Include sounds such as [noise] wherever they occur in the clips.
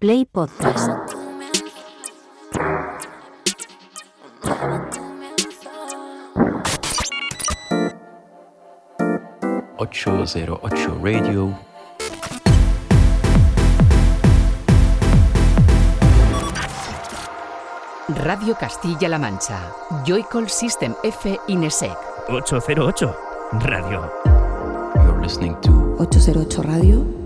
Play Podcast. ...808 Radio... Radio Castilla-La Mancha. Joycall System F Inesec. 808 Radio. You're listening to 808 Radio.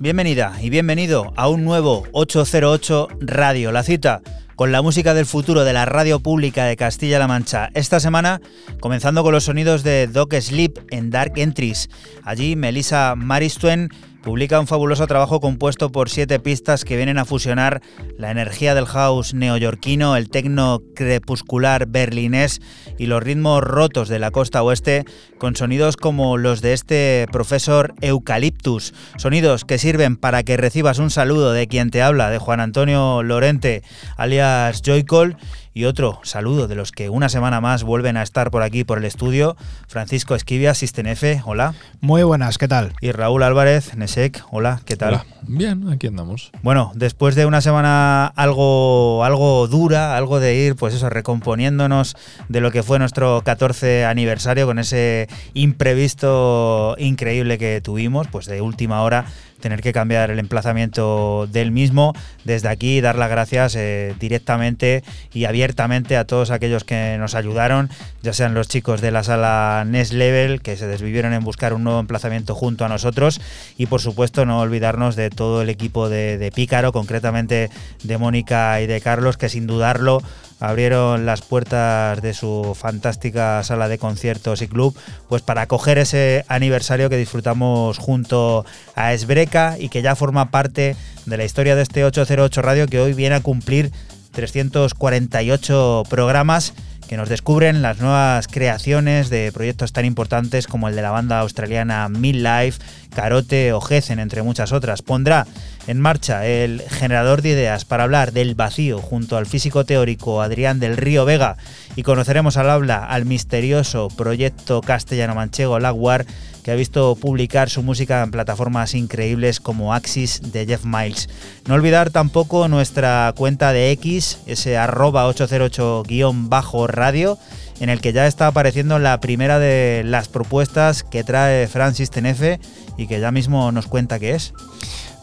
Bienvenida y bienvenido a un nuevo 808 Radio, la cita con la música del futuro de la radio pública de Castilla-La Mancha. Esta semana, comenzando con los sonidos de Doc Sleep en Dark Entries. Allí, Melissa Maristuen publica un fabuloso trabajo compuesto por siete pistas que vienen a fusionar la energía del house neoyorquino, el tecno crepuscular berlinés y los ritmos rotos de la costa oeste con sonidos como los de este profesor Eucaliptus, sonidos que sirven para que recibas un saludo de quien te habla, de Juan Antonio Lorente, alias Joycol, y otro saludo de los que una semana más vuelven a estar por aquí por el estudio, Francisco Esquivia, F, hola. Muy buenas, ¿qué tal? Y Raúl Álvarez, Nesek, hola, ¿qué tal? Bien, aquí andamos. Bueno, después de una semana algo, algo dura, algo de ir, pues eso, recomponiéndonos de lo que fue nuestro 14 aniversario con ese imprevisto increíble que tuvimos, pues de última hora tener que cambiar el emplazamiento del mismo. Desde aquí dar las gracias eh, directamente y abiertamente a todos aquellos que nos ayudaron, ya sean los chicos de la sala Next Level, que se desvivieron en buscar un nuevo emplazamiento junto a nosotros, y por supuesto no olvidarnos de todo el equipo de, de Pícaro, concretamente de Mónica y de Carlos, que sin dudarlo abrieron las puertas de su fantástica sala de conciertos y club, pues para acoger ese aniversario que disfrutamos junto a Esbreca y que ya forma parte de la historia de este 808 Radio que hoy viene a cumplir 348 programas que nos descubren las nuevas creaciones de proyectos tan importantes como el de la banda australiana Midlife, Carote o Gessen, entre muchas otras. Pondrá en marcha el generador de ideas para hablar del vacío junto al físico teórico Adrián del Río Vega y conoceremos al habla al misterioso proyecto castellano-manchego Laguar que ha visto publicar su música en plataformas increíbles como Axis de Jeff Miles. No olvidar tampoco nuestra cuenta de X, ese arroba 808-radio, en el que ya está apareciendo la primera de las propuestas que trae Francis Tenefe y que ya mismo nos cuenta qué es.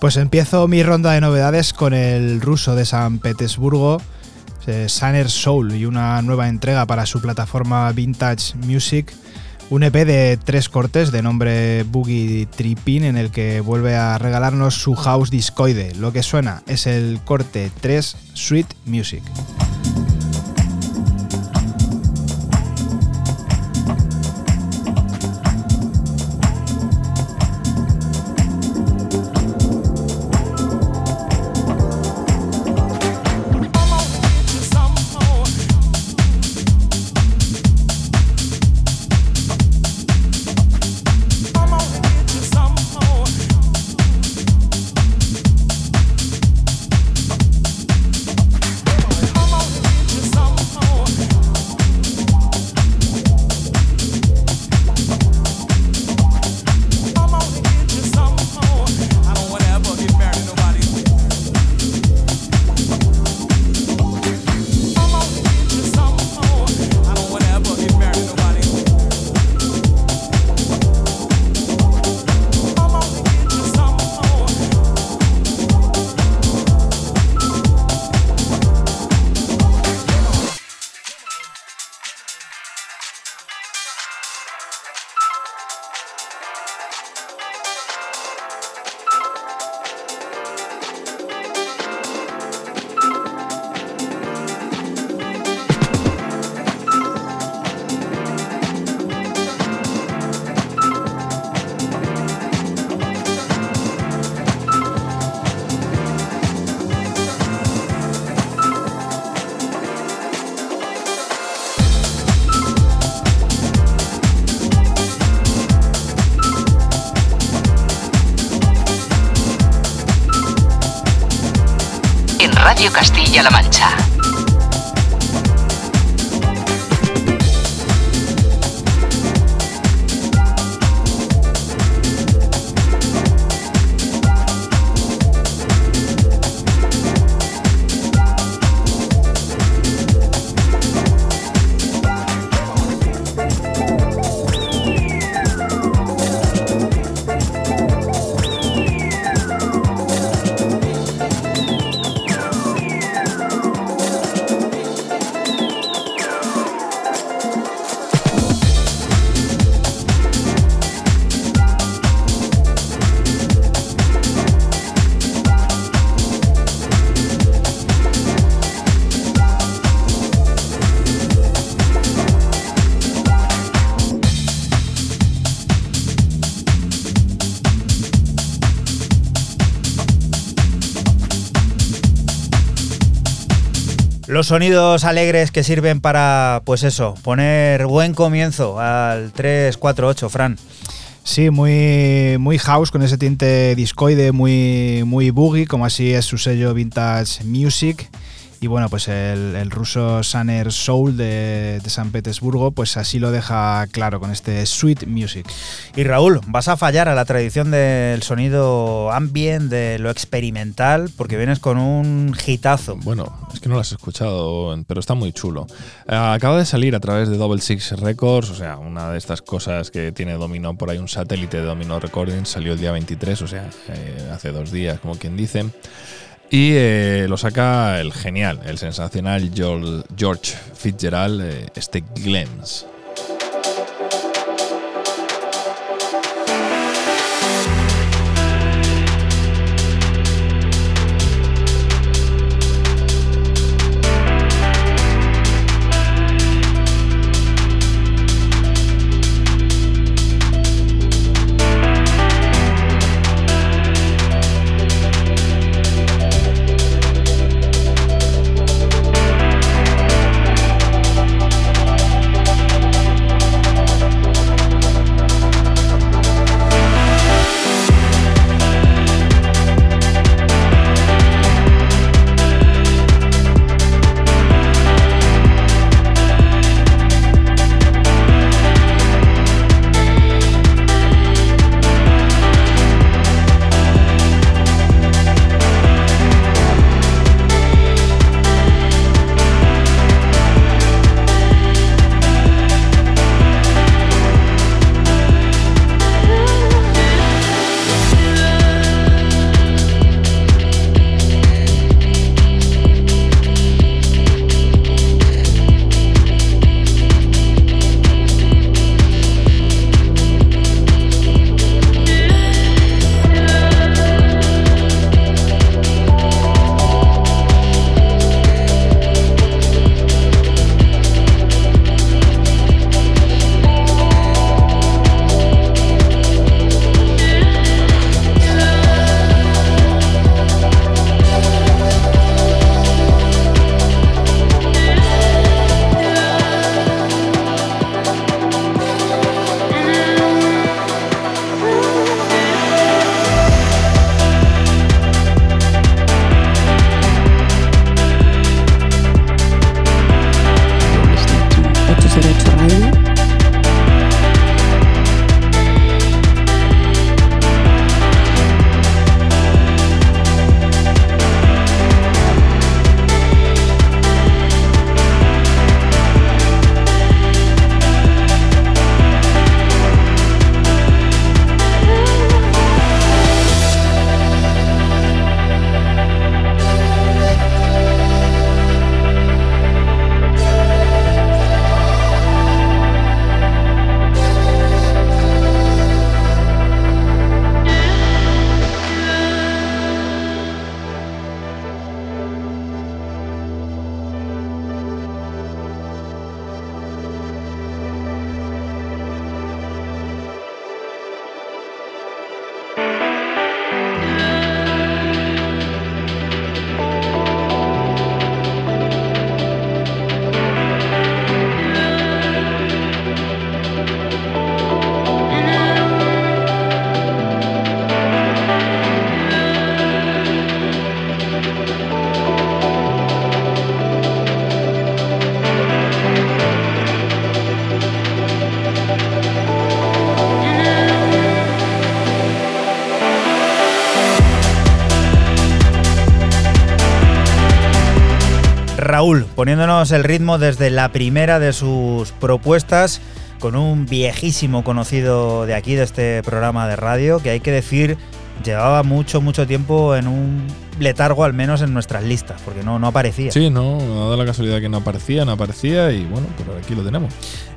Pues empiezo mi ronda de novedades con el ruso de San Petersburgo, Sanner Soul, y una nueva entrega para su plataforma Vintage Music. Un EP de tres cortes de nombre Boogie Trippin en el que vuelve a regalarnos su house discoide. Lo que suena es el corte 3 Sweet Music. Castilla-La Mancha. Los sonidos alegres que sirven para, pues eso, poner buen comienzo al 348, Fran. Sí, muy, muy house, con ese tinte discoide, muy, muy boogie, como así es su sello Vintage Music. Y bueno, pues el, el ruso Saner Soul de, de, San Petersburgo, pues así lo deja claro con este Sweet Music. Y Raúl, vas a fallar a la tradición del sonido ambient, de lo experimental, porque vienes con un hitazo. Bueno, que no lo has escuchado, pero está muy chulo. Uh, acaba de salir a través de Double Six Records, o sea, una de estas cosas que tiene Domino por ahí, un satélite de Domino Recordings, salió el día 23, o sea, eh, hace dos días, como quien dice. Y eh, lo saca el genial, el sensacional George Fitzgerald, eh, este Glens. Poniéndonos el ritmo desde la primera de sus propuestas con un viejísimo conocido de aquí, de este programa de radio, que hay que decir llevaba mucho, mucho tiempo en un letargo, al menos en nuestras listas, porque no, no aparecía. Sí, no, ha dado la casualidad que no aparecía, no aparecía y bueno, pero aquí lo tenemos.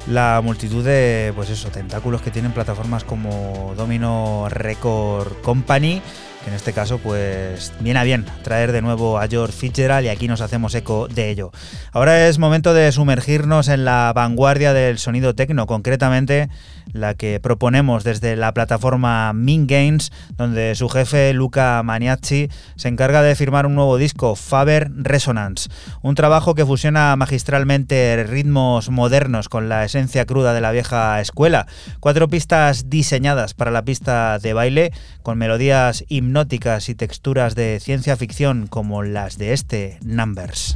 La multitud de, pues eso, tentáculos que tienen plataformas como Domino Record Company que en este caso pues viene a bien traer de nuevo a George Fitzgerald y aquí nos hacemos eco de ello. Ahora es momento de sumergirnos en la vanguardia del sonido tecno, concretamente la que proponemos desde la plataforma Min Games, donde su jefe Luca Maniacci se encarga de firmar un nuevo disco, Faber Resonance, un trabajo que fusiona magistralmente ritmos modernos con la esencia cruda de la vieja escuela, cuatro pistas diseñadas para la pista de baile, con melodías hipnóticas y texturas de ciencia ficción como las de este Numbers.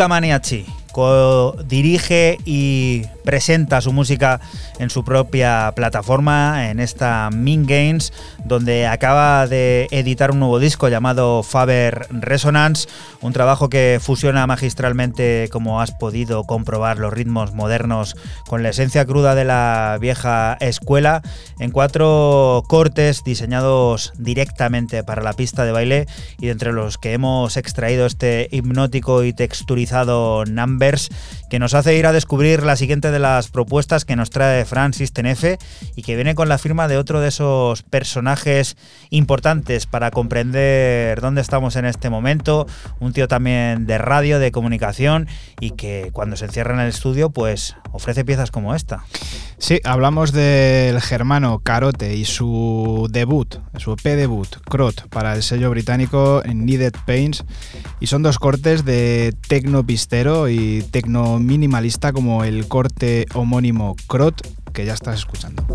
Luca Maniaci, dirige y presenta su música en su propia plataforma, en esta Min Games, donde acaba de editar un nuevo disco llamado Faber Resonance, un trabajo que fusiona magistralmente, como has podido comprobar, los ritmos modernos con la esencia cruda de la vieja escuela, en cuatro cortes diseñados directamente para la pista de baile y entre los que hemos extraído este hipnótico y texturizado Numbers que nos hace ir a descubrir la siguiente de las propuestas que nos trae Francis Tenefe y que viene con la firma de otro de esos personajes importantes para comprender dónde estamos en este momento, un tío también de radio, de comunicación y que cuando se encierra en el estudio pues ofrece piezas como esta. Sí, hablamos del germano Carote y su debut, su EP debut, Crot, para el sello británico Needed Pains y son dos cortes de tecno pistero y tecno minimalista como el corte homónimo Crot que ya estás escuchando.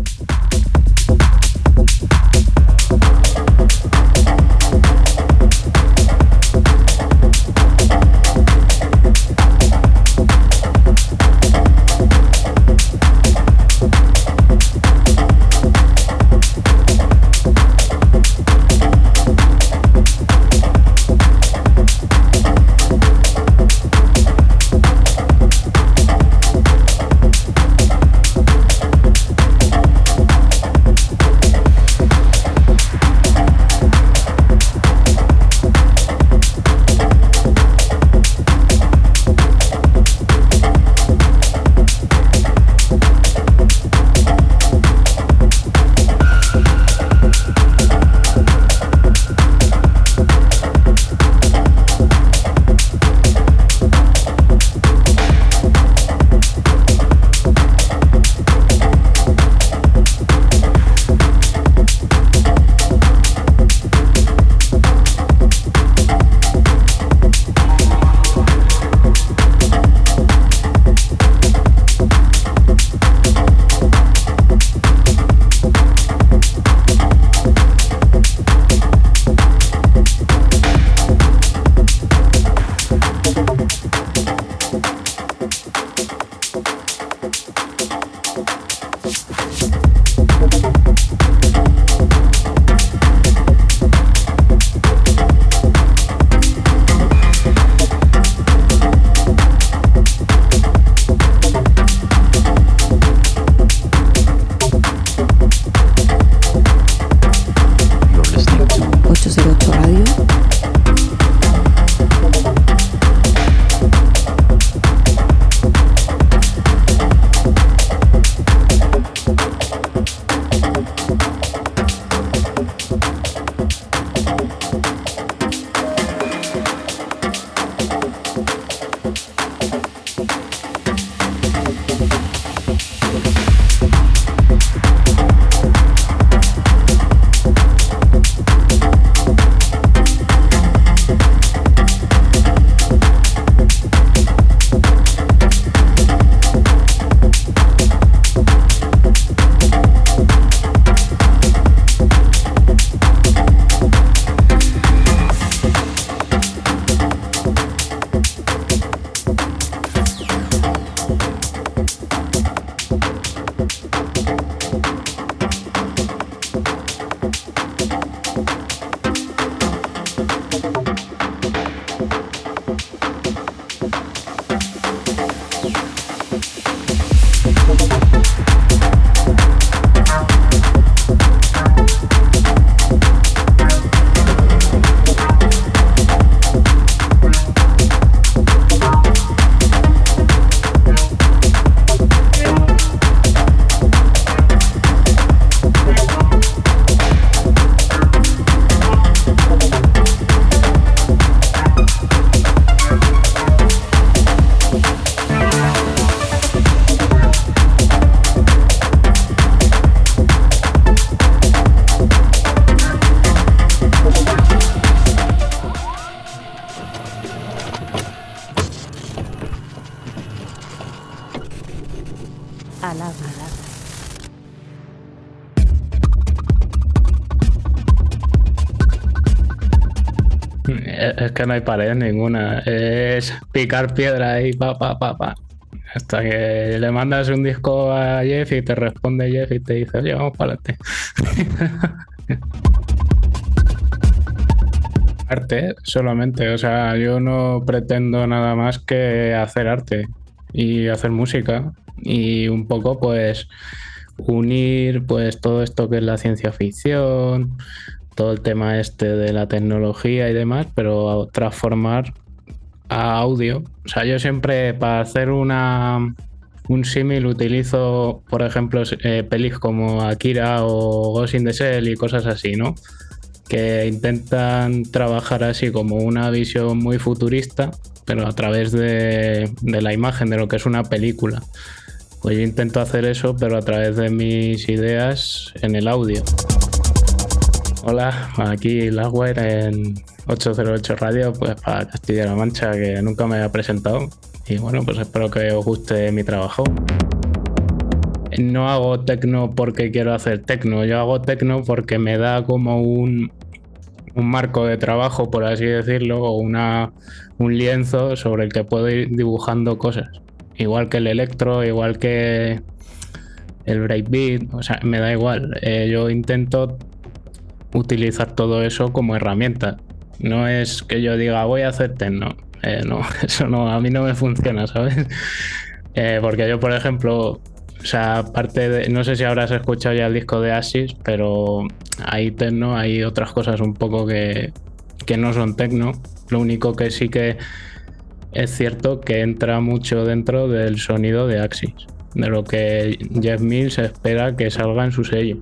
No hay pared ninguna. Es picar piedra ahí, pa, pa, pa, pa. Hasta que le mandas un disco a Jeff y te responde Jeff y te dice, oye, vamos para adelante. [laughs] arte solamente, o sea, yo no pretendo nada más que hacer arte y hacer música y un poco pues unir pues todo esto que es la ciencia ficción, todo el tema este de la tecnología y demás, pero transformar a audio. O sea, yo siempre para hacer una un símil utilizo, por ejemplo, eh, pelis como Akira o Ghost in the Shell y cosas así, ¿no? Que intentan trabajar así como una visión muy futurista, pero a través de, de la imagen de lo que es una película. Pues yo intento hacer eso, pero a través de mis ideas en el audio. Hola, aquí Lagware en 808 Radio, pues para Castilla-La Mancha, que nunca me había presentado. Y bueno, pues espero que os guste mi trabajo. No hago tecno porque quiero hacer tecno, yo hago tecno porque me da como un, un marco de trabajo, por así decirlo, o una, un lienzo sobre el que puedo ir dibujando cosas. Igual que el electro, igual que el breakbeat, o sea, me da igual. Eh, yo intento utilizar todo eso como herramienta. No es que yo diga voy a hacer techno. Eh, no, [laughs] eso no, a mí no me funciona, ¿sabes? [laughs] Eh, porque yo, por ejemplo, o sea, aparte de, no sé si habrás escuchado ya el disco de Asis, pero hay techno, hay otras cosas un poco que, que no son techno. Lo único que sí que es cierto que entra mucho dentro del sonido de Axis, de lo que Jeff Mills espera que salga en su sello.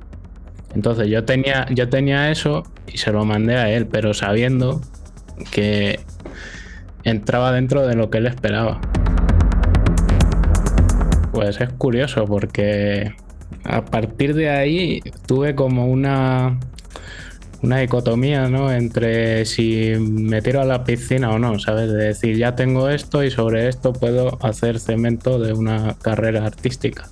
Entonces yo tenía, yo tenía eso y se lo mandé a él, pero sabiendo que entraba dentro de lo que él esperaba. Pues es curioso porque a partir de ahí tuve como una una dicotomía, ¿no? Entre si me tiro a la piscina o no, ¿sabes? De decir, ya tengo esto y sobre esto puedo hacer cemento de una carrera artística.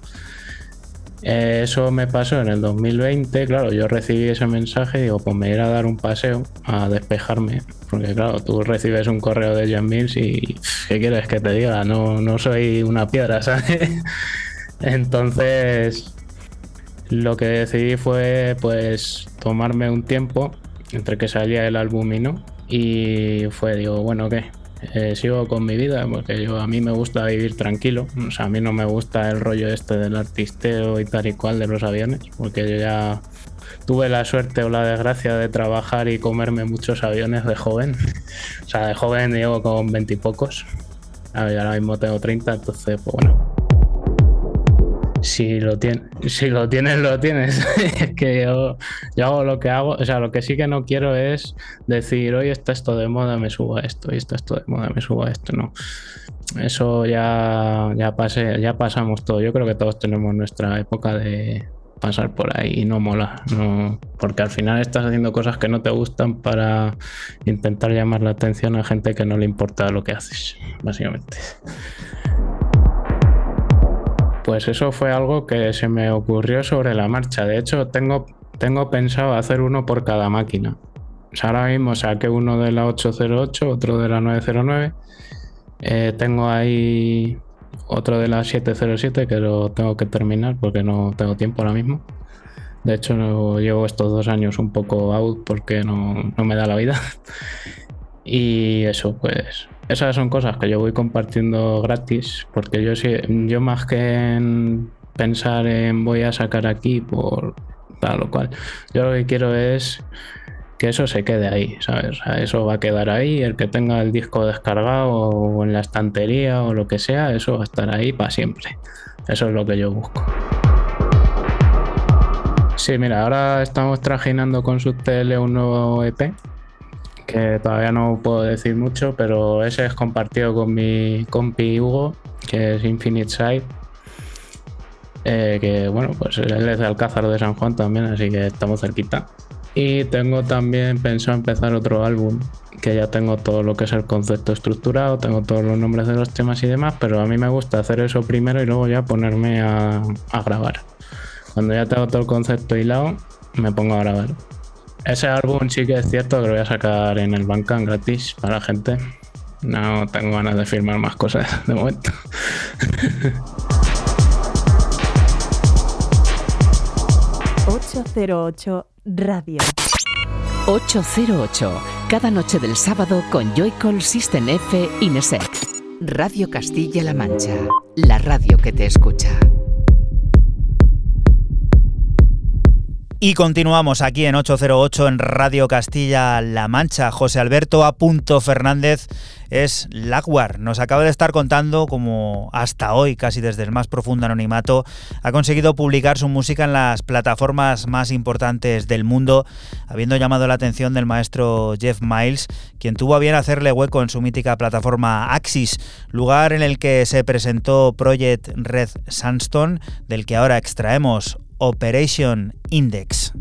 Eh, eso me pasó en el 2020, claro, yo recibí ese mensaje y digo, pues me iré a dar un paseo a despejarme, porque claro, tú recibes un correo de Jan Mills y ¿qué quieres que te diga? No, no soy una piedra, [laughs] ¿sabes? Entonces, lo que decidí fue pues tomarme un tiempo entre que salía el álbum y no, y fue, digo, bueno, ¿qué? Eh, sigo con mi vida porque yo a mí me gusta vivir tranquilo. O sea, a mí no me gusta el rollo este del artisteo y tal y cual de los aviones, porque yo ya tuve la suerte o la desgracia de trabajar y comerme muchos aviones de joven. [laughs] o sea, de joven llevo con veintipocos. Ahora mismo tengo 30, entonces, pues bueno. Si lo, tienes, si lo tienes, lo tienes. [laughs] es que yo, yo, hago lo que hago. O sea, lo que sí que no quiero es decir, hoy está esto de moda, me subo a esto, y está esto de moda, me subo a esto. No. Eso ya, ya, pasé, ya pasamos todo. Yo creo que todos tenemos nuestra época de pasar por ahí y no mola. No, porque al final estás haciendo cosas que no te gustan para intentar llamar la atención a gente que no le importa lo que haces, básicamente. Pues eso fue algo que se me ocurrió sobre la marcha. De hecho, tengo, tengo pensado hacer uno por cada máquina. O sea, ahora mismo saqué uno de la 808, otro de la 909. Eh, tengo ahí otro de la 707 que lo tengo que terminar porque no tengo tiempo ahora mismo. De hecho, llevo estos dos años un poco out porque no, no me da la vida. [laughs] y eso, pues esas son cosas que yo voy compartiendo gratis, porque yo, yo más que en pensar en voy a sacar aquí por tal o cual, yo lo que quiero es que eso se quede ahí, ¿sabes? eso va a quedar ahí, el que tenga el disco descargado o en la estantería o lo que sea, eso va a estar ahí para siempre. Eso es lo que yo busco. Sí, mira, ahora estamos trajinando con su tele un nuevo EP que todavía no puedo decir mucho, pero ese es compartido con mi compi Hugo, que es Infinite Side. Eh, que bueno, pues él es de Alcázar de San Juan también, así que estamos cerquita. Y tengo también pensado empezar otro álbum, que ya tengo todo lo que es el concepto estructurado, tengo todos los nombres de los temas y demás, pero a mí me gusta hacer eso primero y luego ya ponerme a, a grabar. Cuando ya tengo todo el concepto hilado, me pongo a grabar. Ese álbum sí que es cierto que lo voy a sacar en el Bandcamp gratis para la gente. No tengo ganas de firmar más cosas [laughs] de momento. ...808 Radio. 808, cada noche del sábado con Joycall System F Inesec. Radio Castilla-La Mancha, la radio que te escucha. Y continuamos aquí en 808 en Radio Castilla-La Mancha. José Alberto A. Fernández es Lagwar. Nos acaba de estar contando cómo hasta hoy, casi desde el más profundo anonimato, ha conseguido publicar su música en las plataformas más importantes del mundo, habiendo llamado la atención del maestro Jeff Miles, quien tuvo a bien hacerle hueco en su mítica plataforma Axis, lugar en el que se presentó Project Red Sandstone, del que ahora extraemos Operation Index.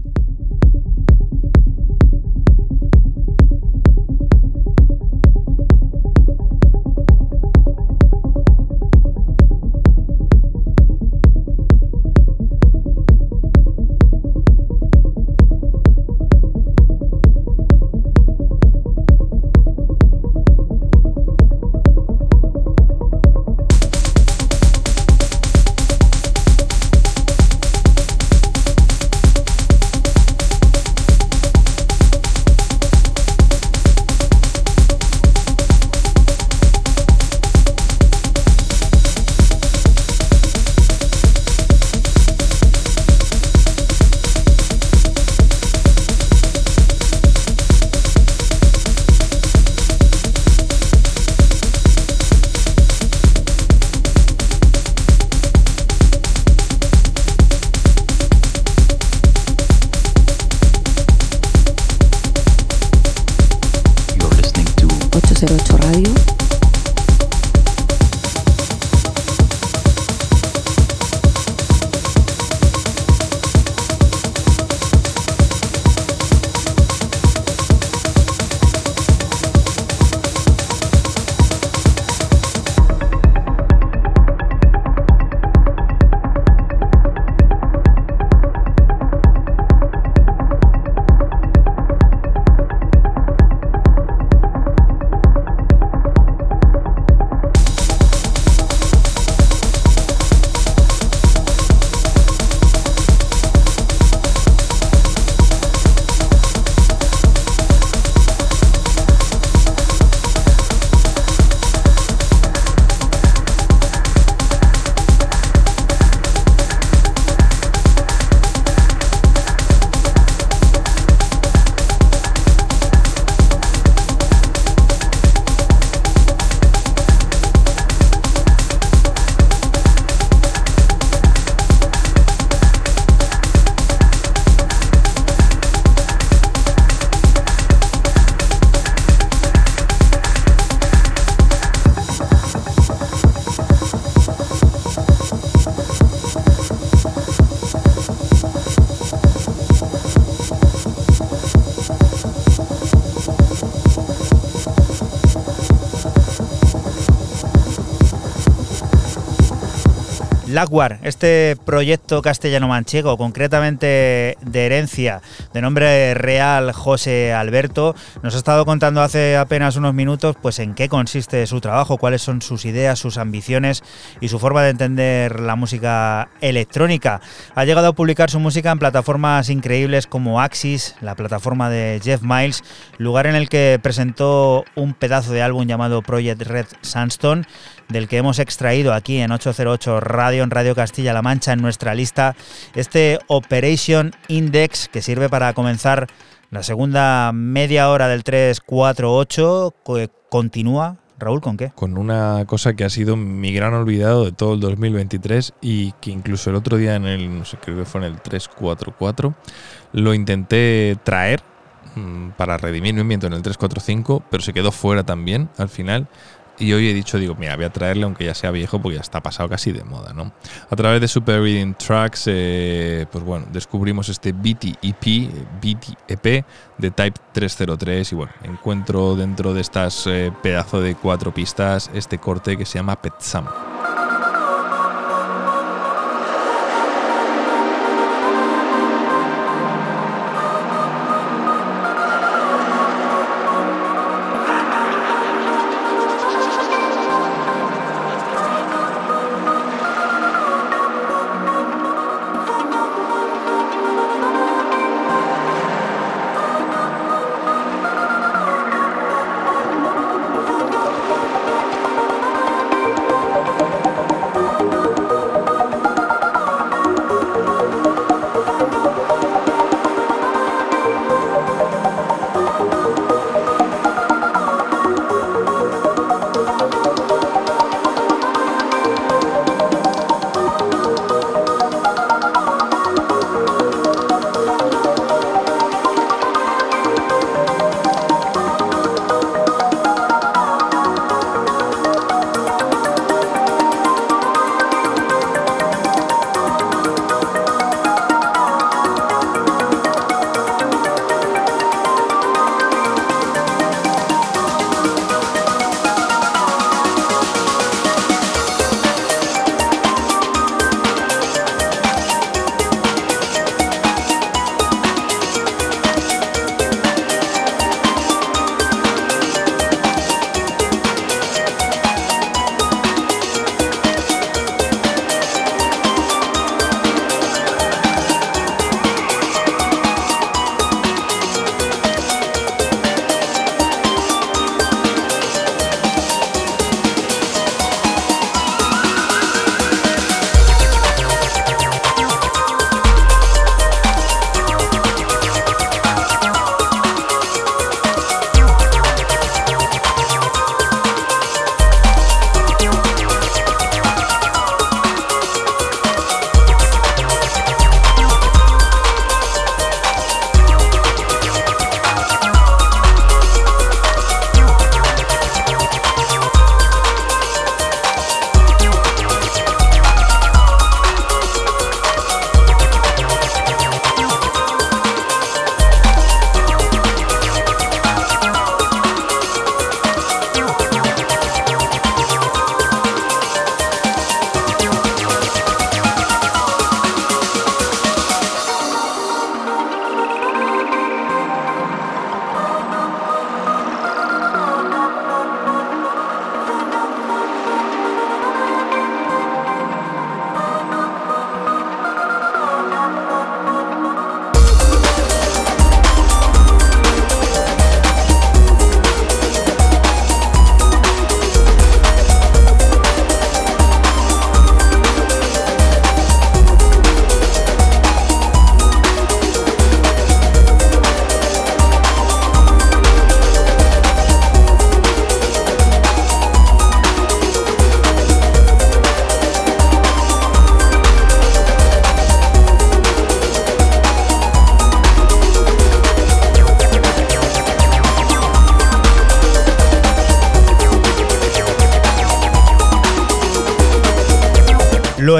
Lagwar, este proyecto castellano-manchego, concretamente de herencia, de nombre real José Alberto, nos ha estado contando hace apenas unos minutos pues en qué consiste su trabajo, cuáles son sus ideas, sus ambiciones y su forma de entender la música electrónica. Ha llegado a publicar su música en plataformas increíbles como Axis, la plataforma de Jeff Miles, lugar en el que presentó un pedazo de álbum llamado Project Red Sandstone del que hemos extraído aquí en 808 Radio, en Radio Castilla-La Mancha, en nuestra lista, este Operation Index que sirve para comenzar la segunda media hora del 348, que continúa Raúl, ¿con qué? Con una cosa que ha sido mi gran olvidado de todo el 2023 y que incluso el otro día en el, no sé, creo que fue en el 344, lo intenté traer mm, para redimir mi en el 345, pero se quedó fuera también al final. Y hoy he dicho, digo, mira, voy a traerle aunque ya sea viejo porque ya está pasado casi de moda, ¿no? A través de Super Reading Tracks, eh, pues bueno, descubrimos este BT EP, BT EP de Type 303 y bueno, encuentro dentro de estas eh, pedazo de cuatro pistas este corte que se llama Pet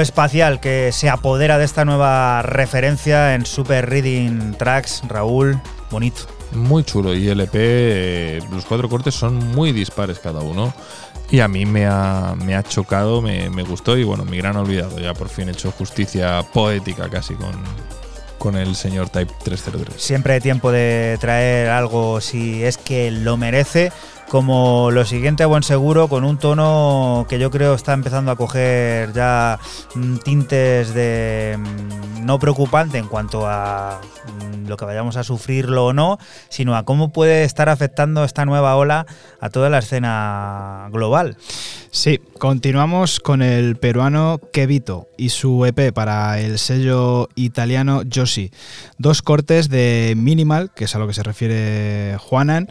espacial que se apodera de esta nueva referencia en Super Reading Tracks, Raúl, bonito. Muy chulo. Y el EP, eh, los cuatro cortes son muy dispares cada uno. Y a mí me ha, me ha chocado, me, me gustó. Y bueno, mi gran olvidado. Ya por fin he hecho justicia poética casi con, con el señor Type 303. Siempre hay tiempo de traer algo si es que lo merece. Como lo siguiente a buen seguro, con un tono que yo creo está empezando a coger ya mm, tintes de mm, no preocupante en cuanto a mm, lo que vayamos a sufrirlo o no, sino a cómo puede estar afectando esta nueva ola a toda la escena global. Sí, continuamos con el peruano Kevito y su EP para el sello italiano Josi. Dos cortes de Minimal, que es a lo que se refiere Juanan,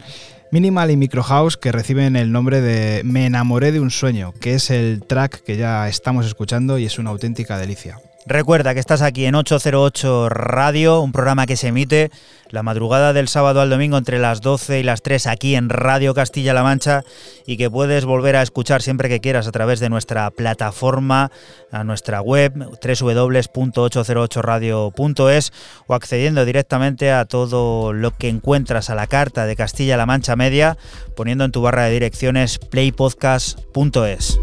Minimal y Micro House que reciben el nombre de Me enamoré de un sueño, que es el track que ya estamos escuchando y es una auténtica delicia. Recuerda que estás aquí en 808 Radio, un programa que se emite la madrugada del sábado al domingo entre las 12 y las 3 aquí en Radio Castilla-La Mancha y que puedes volver a escuchar siempre que quieras a través de nuestra plataforma, a nuestra web www.808radio.es o accediendo directamente a todo lo que encuentras a la carta de Castilla-La Mancha Media poniendo en tu barra de direcciones playpodcast.es.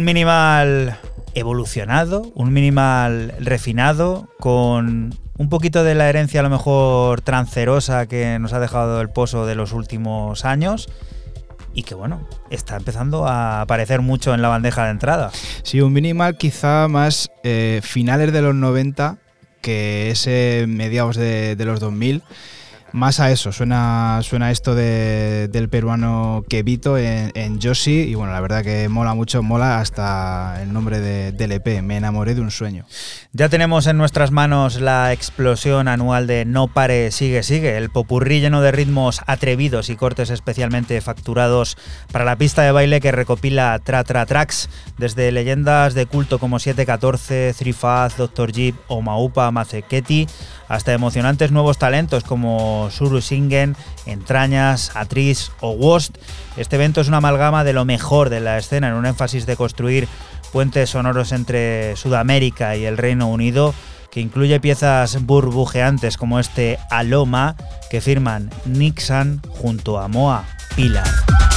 Un minimal evolucionado, un minimal refinado, con un poquito de la herencia a lo mejor trancerosa que nos ha dejado el pozo de los últimos años y que bueno, está empezando a aparecer mucho en la bandeja de entrada. Sí, un minimal quizá más eh, finales de los 90 que ese mediados de, de los 2000. Más a eso, suena, suena esto de, del peruano Kevito en, en Yoshi y bueno, la verdad que mola mucho, mola hasta el nombre de, del EP, Me enamoré de un sueño. Ya tenemos en nuestras manos la explosión anual de No pare, sigue, sigue, el popurrí lleno de ritmos atrevidos y cortes especialmente facturados para la pista de baile que recopila Tra Tra Tracks, desde leyendas de culto como 714, Three Faz, Dr. Jeep o Maupa hasta emocionantes nuevos talentos como Suru Singen, Entrañas, Atriz o Wost. Este evento es una amalgama de lo mejor de la escena en un énfasis de construir puentes sonoros entre Sudamérica y el Reino Unido, que incluye piezas burbujeantes como este Aloma que firman Nixon junto a Moa Pilar.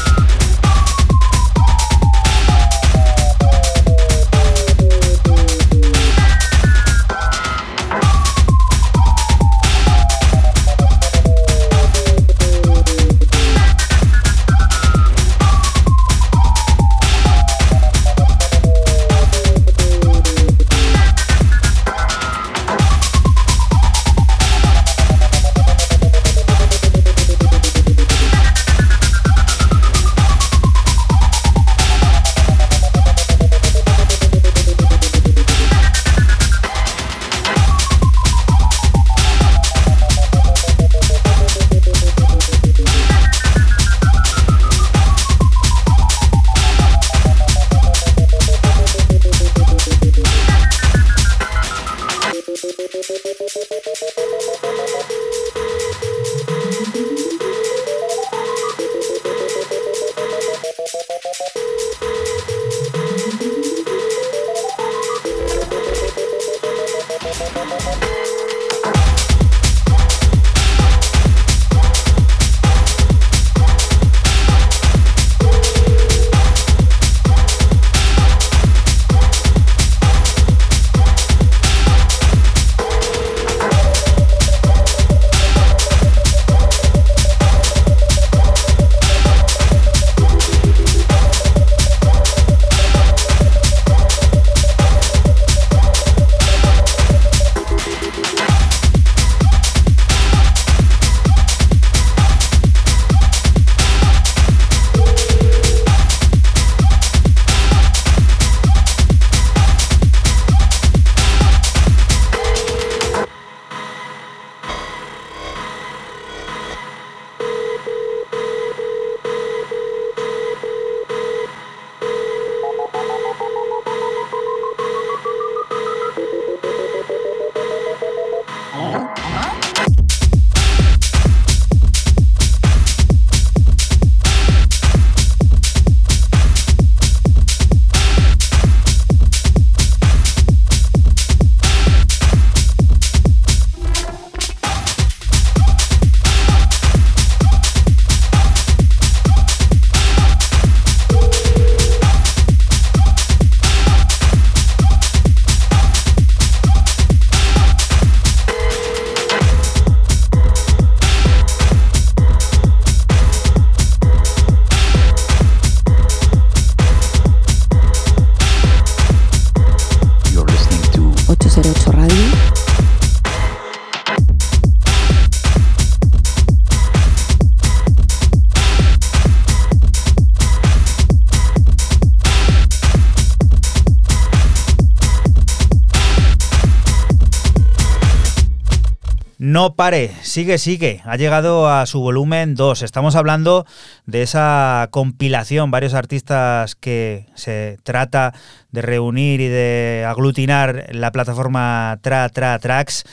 Pare, sigue, sigue. Ha llegado a su volumen 2. Estamos hablando de esa compilación, varios artistas que se trata de reunir y de aglutinar la plataforma Tra Tra Tracks,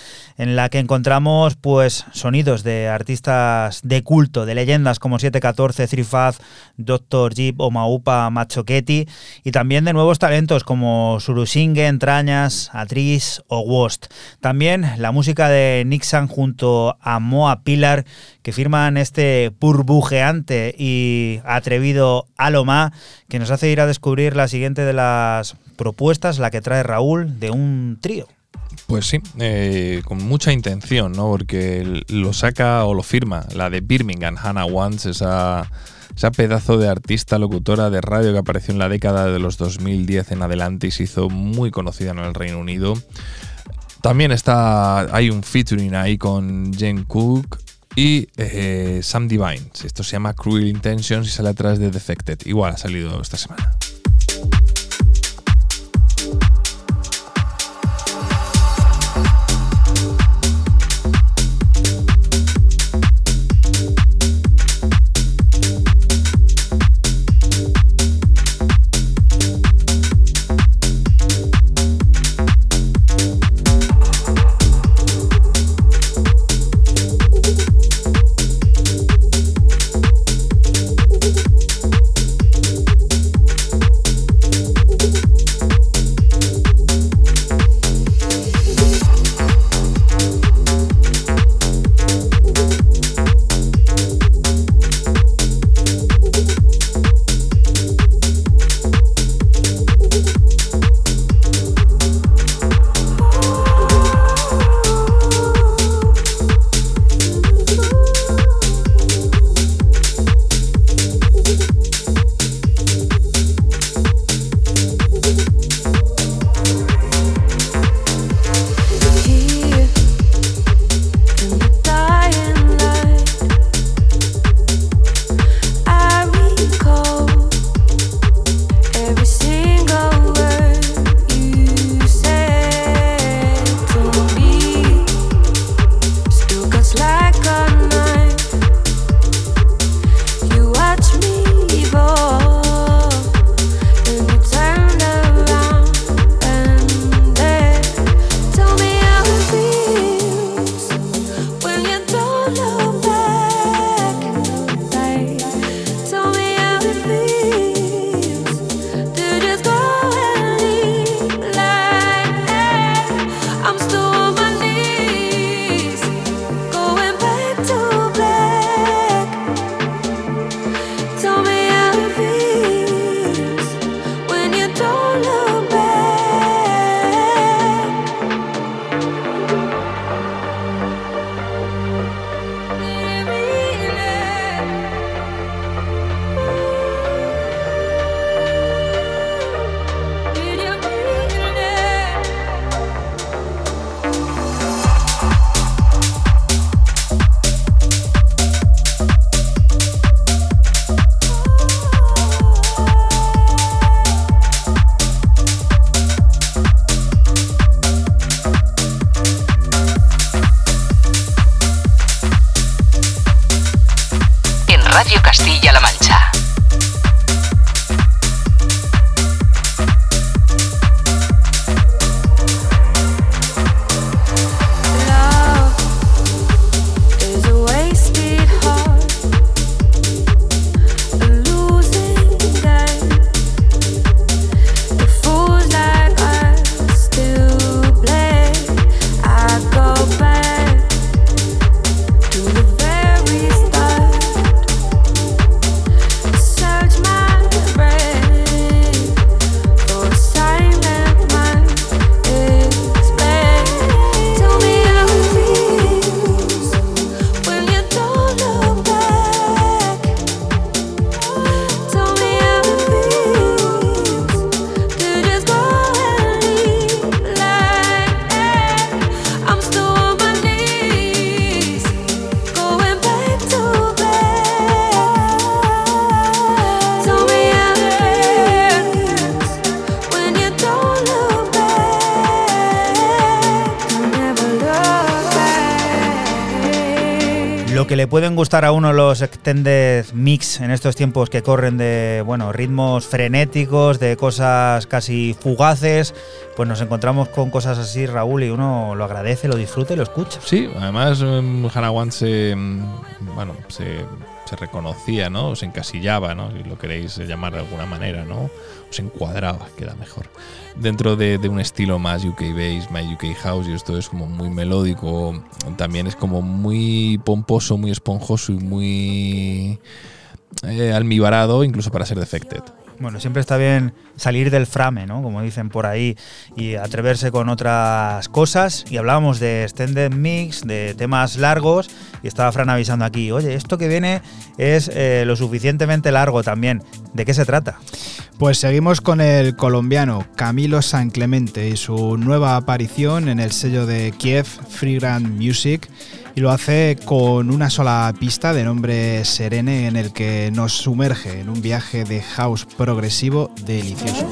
en la que encontramos pues sonidos de artistas de culto, de leyendas como 714, Thrifaz, Dr. Jeep o Maupa Machoquetti, y también de nuevos talentos como Surushinge, Entrañas, Atriz o Wost. También la música de Nixon junto a Moa Pilar, que firman este burbujeante y atrevido Aloma, que nos hace ir a descubrir la siguiente de las propuestas, la que trae Raúl, de un trío. Pues sí, eh, con mucha intención, ¿no? Porque lo saca o lo firma la de Birmingham, Hannah Wants, esa, esa pedazo de artista locutora de radio que apareció en la década de los 2010 en adelante y se hizo muy conocida en el Reino Unido. También está, hay un featuring ahí con Jane Cook y eh, Sam Divine. Esto se llama Cruel Intentions y sale atrás de Defected. Igual ha salido esta semana. Gustar a uno los extended mix en estos tiempos que corren de bueno ritmos frenéticos, de cosas casi fugaces, pues nos encontramos con cosas así, Raúl, y uno lo agradece, lo disfruta y lo escucha. Sí, además em, Hannah One se, em, bueno, se, se reconocía, ¿no? Se encasillaba, ¿no? Si lo queréis llamar de alguna manera, ¿no? Se encuadraba, queda mejor. Dentro de, de un estilo más UK Bass, más UK House, y esto es como muy melódico, también es como muy pomposo, muy esponjoso y muy eh, almibarado, incluso para ser defected. Bueno, siempre está bien salir del frame, ¿no? Como dicen por ahí, y atreverse con otras cosas. Y hablábamos de extended mix, de temas largos, y estaba Fran avisando aquí, oye, esto que viene es eh, lo suficientemente largo también. ¿De qué se trata? Pues seguimos con el colombiano Camilo San Clemente y su nueva aparición en el sello de Kiev Free Grand Music y lo hace con una sola pista de nombre Serene en el que nos sumerge en un viaje de house progresivo delicioso.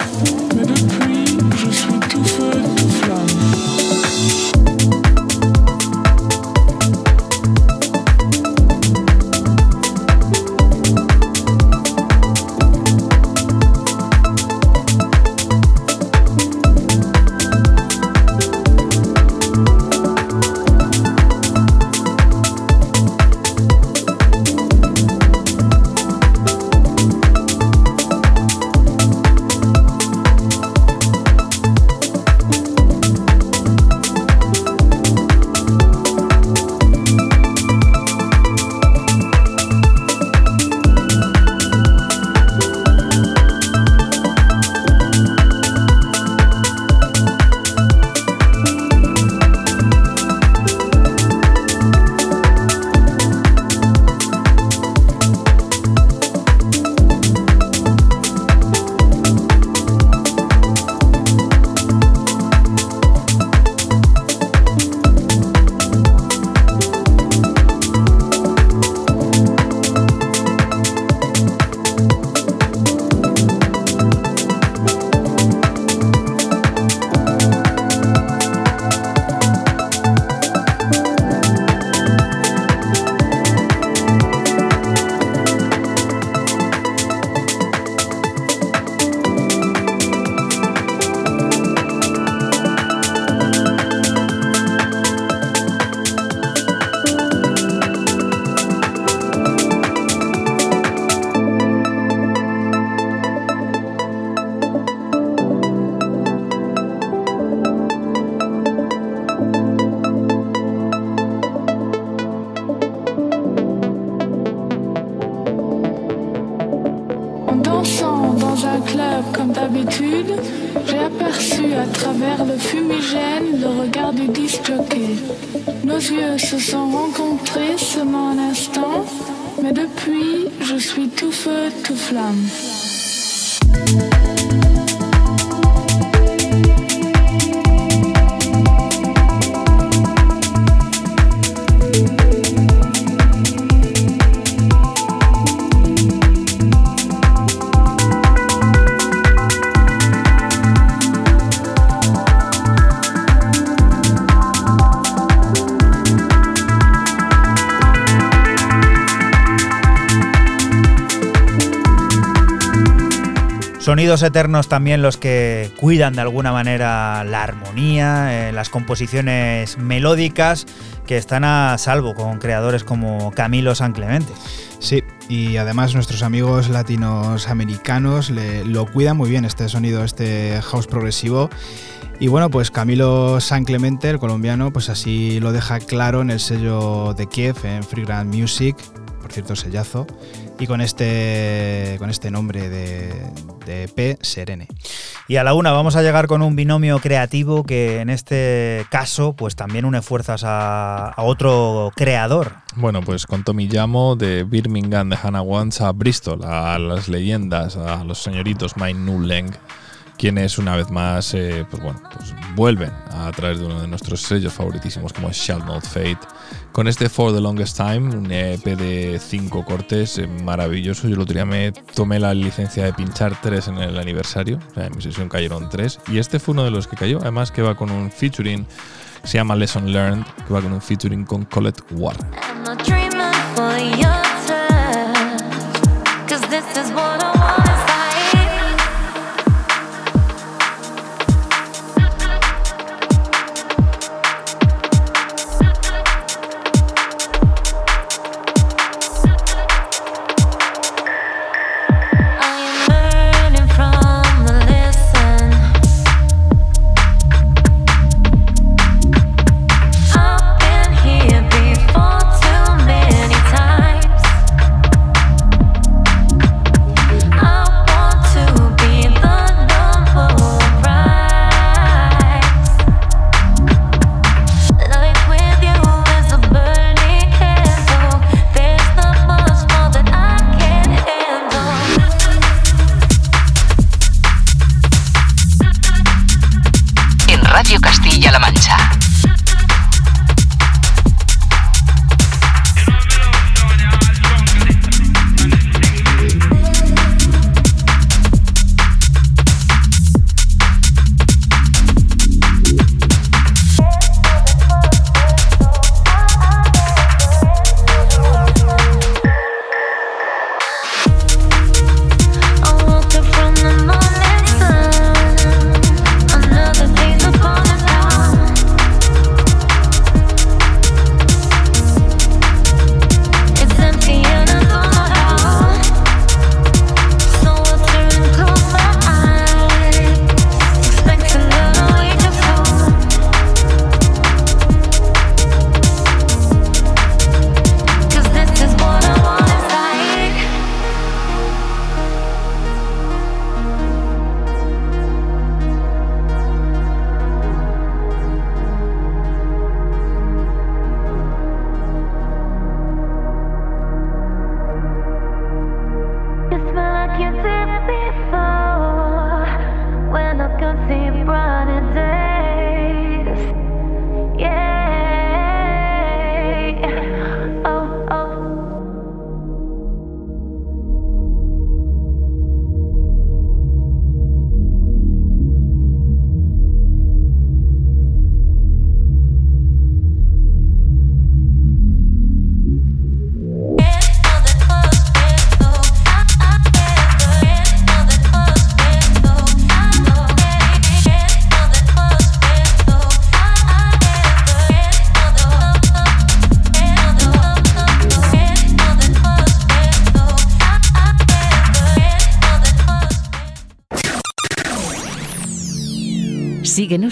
Eternos también los que cuidan de alguna manera la armonía, eh, las composiciones melódicas que están a salvo con creadores como Camilo San Clemente. Sí, y además nuestros amigos latinos americanos le, lo cuidan muy bien este sonido, este house progresivo. Y bueno, pues Camilo San Clemente, el colombiano, pues así lo deja claro en el sello de Kiev, en Free Grand Music, por cierto, sellazo, y con este, con este nombre de, de EP, Serene. Y a la una vamos a llegar con un binomio creativo que en este caso pues también une fuerzas a, a otro creador. Bueno, pues con Tommy Llamo de Birmingham de Hannah Wants a Bristol, a las leyendas, a los señoritos Mike Nuleng, quienes una vez más, eh, pues bueno, pues vuelven a través de uno de nuestros sellos favoritísimos como Shall Not Fate, con este For the Longest Time, un EP de cinco cortes eh, maravilloso. Yo el otro día me tomé la licencia de pinchar tres en el aniversario, o sea, en mi sesión cayeron tres, y este fue uno de los que cayó, además que va con un featuring, se llama Lesson Learned, que va con un featuring con Colette Ward.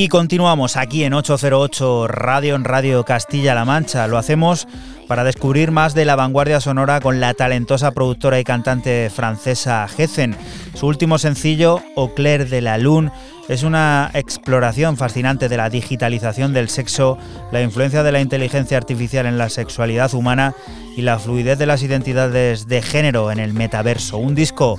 Y continuamos aquí en 808 Radio, en Radio Castilla-La Mancha. Lo hacemos para descubrir más de la vanguardia sonora con la talentosa productora y cantante francesa Gezen. Su último sencillo, Au clair de la Lune, es una exploración fascinante de la digitalización del sexo, la influencia de la inteligencia artificial en la sexualidad humana y la fluidez de las identidades de género en el metaverso. Un disco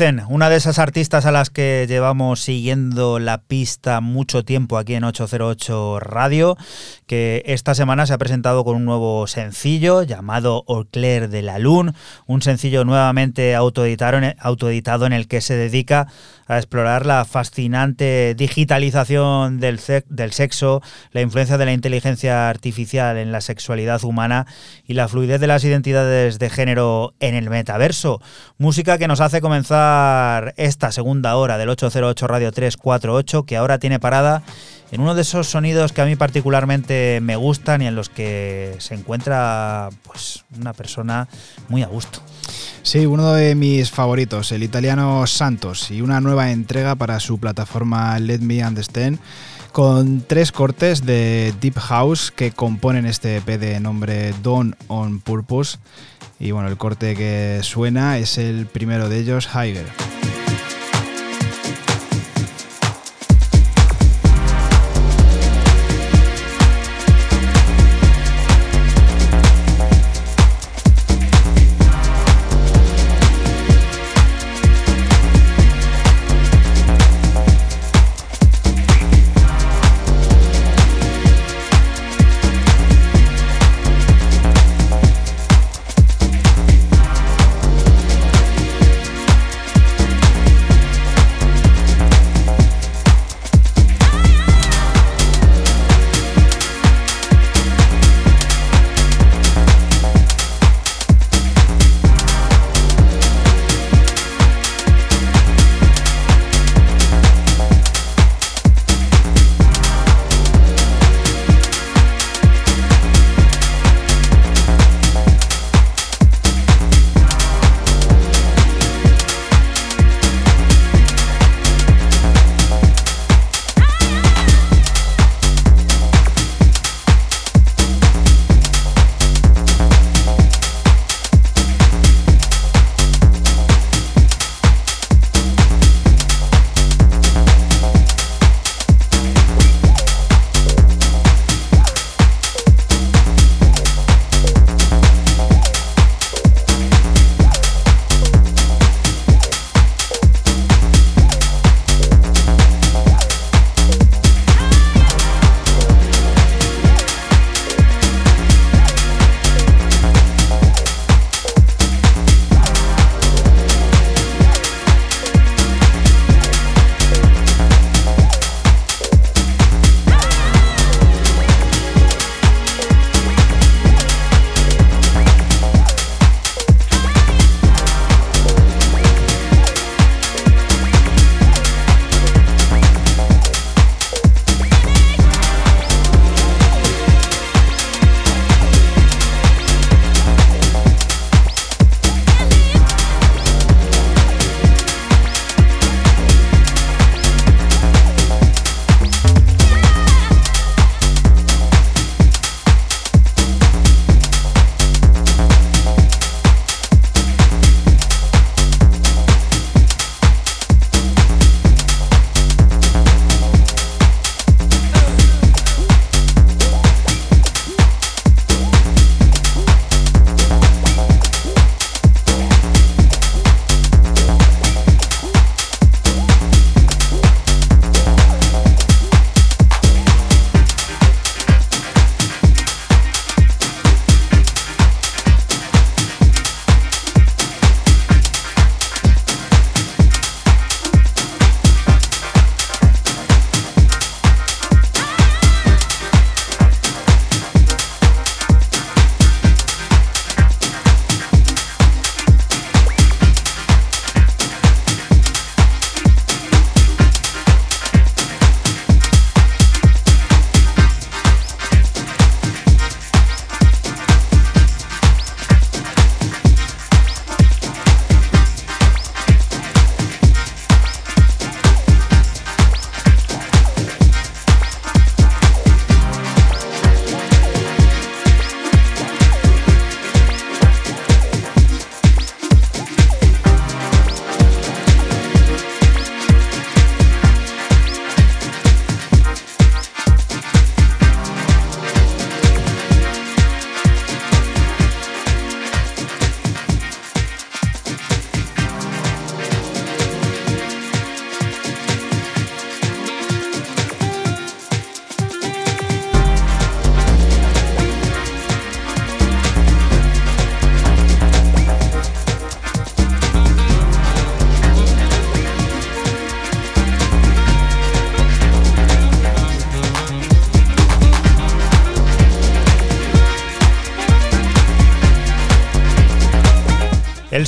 Una de esas artistas a las que llevamos siguiendo la pista mucho tiempo aquí en 808 Radio, que esta semana se ha presentado con un nuevo sencillo llamado Au de la Lune, un sencillo nuevamente autoeditado en el que se dedica a explorar la fascinante digitalización del, del sexo, la influencia de la inteligencia artificial en la sexualidad humana y la fluidez de las identidades de género en el metaverso. Música que nos hace comenzar esta segunda hora del 808 Radio 348, que ahora tiene parada en uno de esos sonidos que a mí particularmente me gustan y en los que se encuentra pues una persona muy a gusto. Sí, uno de mis favoritos, el italiano Santos, y una nueva entrega para su plataforma Let Me Understand, con tres cortes de Deep House que componen este EP de nombre Dawn on Purpose. Y bueno, el corte que suena es el primero de ellos, Higher.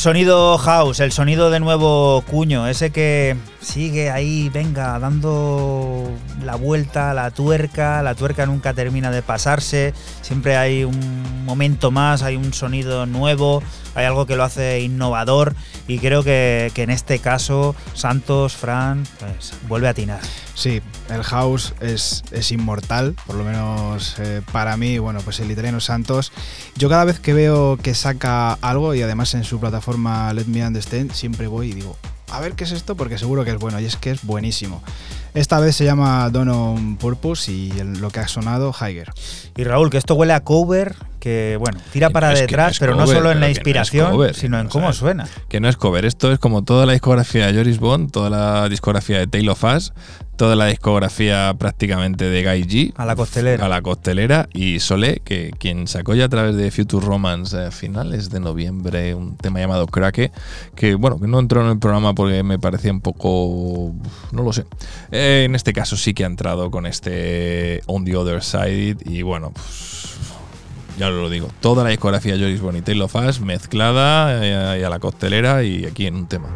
Sonido house, el sonido de nuevo cuño, ese que sigue ahí, venga, dando la vuelta, la tuerca, la tuerca nunca termina de pasarse, siempre hay un momento más, hay un sonido nuevo, hay algo que lo hace innovador y creo que, en este caso Santos, Fran, pues vuelve a atinar. Sí, el house es, es inmortal, por lo menos eh, para mí, bueno, pues el italiano Santos. Yo cada vez que veo que saca algo y además en su plataforma Let Me Understand, siempre voy y digo, a ver qué es esto porque seguro que es bueno y es que es buenísimo. Esta vez se llama Dawn on Purpose y el- lo que ha sonado Haiger. Y Raúl, que esto huele a cover, que bueno, tira Que para no no detrás, pero no solo en la no inspiración, cover, sino en cómo suena. Que no es cover, esto es como toda la discografía de Joris Bond, toda la discografía de Tale of Us, toda la discografía prácticamente de Guy G. A la costelera. A la costelera y Solé, que quien sacó ya a través de Future Romance a finales de noviembre un tema llamado Craque, que bueno, que no entró en el programa porque me parecía un poco. no lo sé. Eh, en este caso sí que ha entrado con este On the Other Side y bueno, pues, ya lo digo, toda la discografía de Joris Bond y of Us mezclada eh, y a la costelera y aquí en un tema.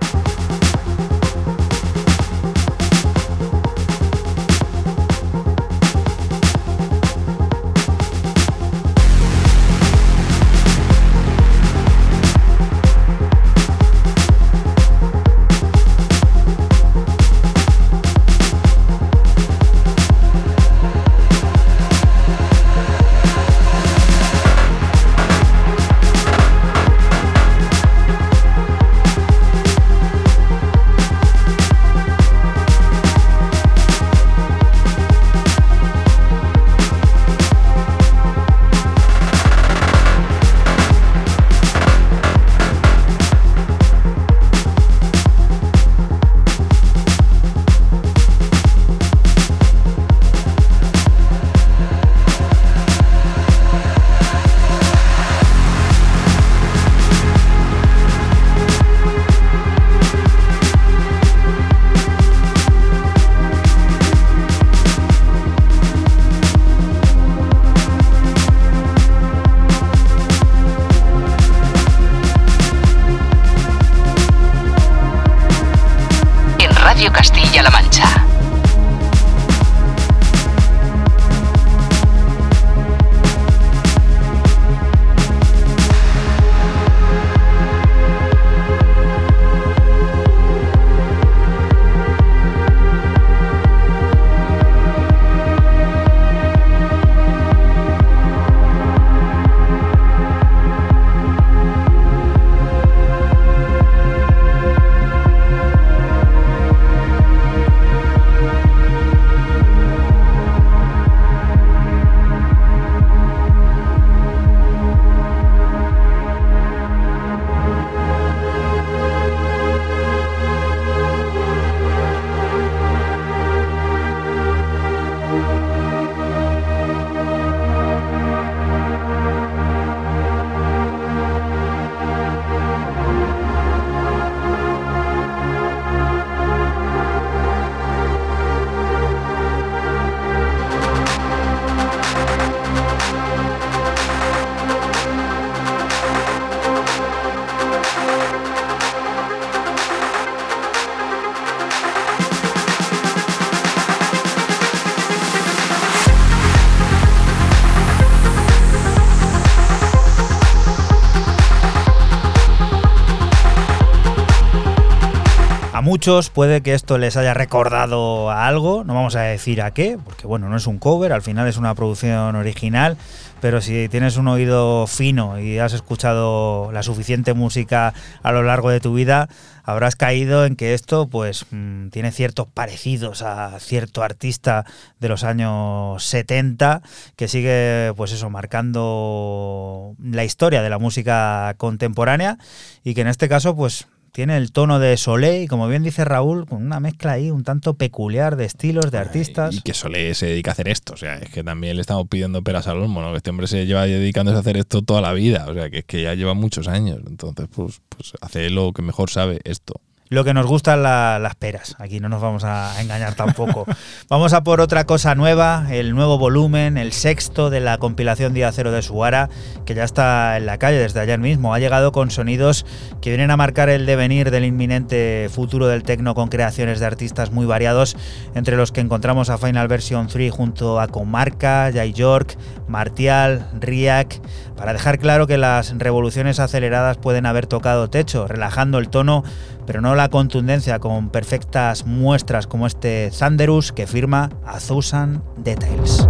Puede que esto les haya recordado a algo, no vamos a decir a qué, porque bueno, no es un cover, al final es una producción original, pero si tienes un oído fino y has escuchado la suficiente música a lo largo de tu vida, habrás caído en que esto pues mm, tiene ciertos parecidos a cierto artista de los años 70 que sigue pues eso marcando la historia de la música contemporánea y que en este caso pues tiene el tono de Soleil y como bien dice Raúl, con una mezcla ahí un tanto peculiar de estilos, de artistas. Y que Solé se dedica a hacer esto. O sea, es que también le estamos pidiendo peras al olmo, ¿no? Que este hombre se lleva dedicándose a hacer esto toda la vida. O sea, que es que ya lleva muchos años. Entonces, pues, pues hace lo que mejor sabe esto. Lo que nos gustan la- las peras. Aquí no nos vamos a engañar tampoco. [laughs] vamos a por otra cosa nueva, el nuevo volumen, el sexto de la compilación Día Cero de Suara, que ya está en la calle desde ayer mismo. Ha llegado con sonidos que vienen a marcar el devenir del inminente futuro del tecno con creaciones de artistas muy variados, entre los que encontramos a Final Version 3 junto a Comarca, Jay York, Martial, Riak, para dejar claro que las revoluciones aceleradas pueden haber tocado techo, relajando el tono, pero no la contundencia, con perfectas muestras como este Thunderous que firma a Thousand Details.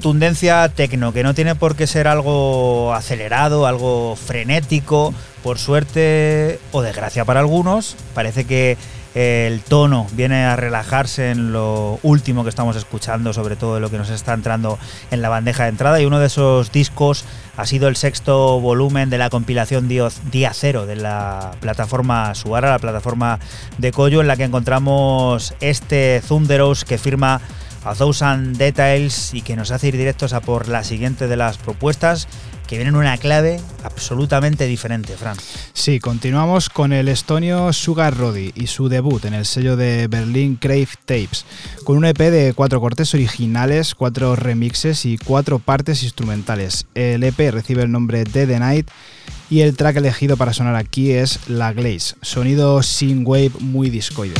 Contundencia tecno, que no tiene por qué ser algo acelerado, algo frenético, por suerte o desgracia para algunos, parece que el tono viene a relajarse en lo último que estamos escuchando, sobre todo lo que nos está entrando en la bandeja de entrada. Y uno de esos discos ha sido el sexto volumen de la compilación Día Cero de la plataforma Suara, la plataforma de Koyo, en la que encontramos este Thunderous que firma a Thousand Details y que nos hace ir directos a por la siguiente de las propuestas que vienen en una clave absolutamente diferente, Fran. Sí, continuamos con el estonio Sugar Roddy y su debut en el sello de Berlin Crave Tapes, con un EP de cuatro cortes originales, cuatro remixes y cuatro partes instrumentales. El EP recibe el nombre de The Night y el track elegido para sonar aquí es La Glaze, sonido synthwave muy discoide.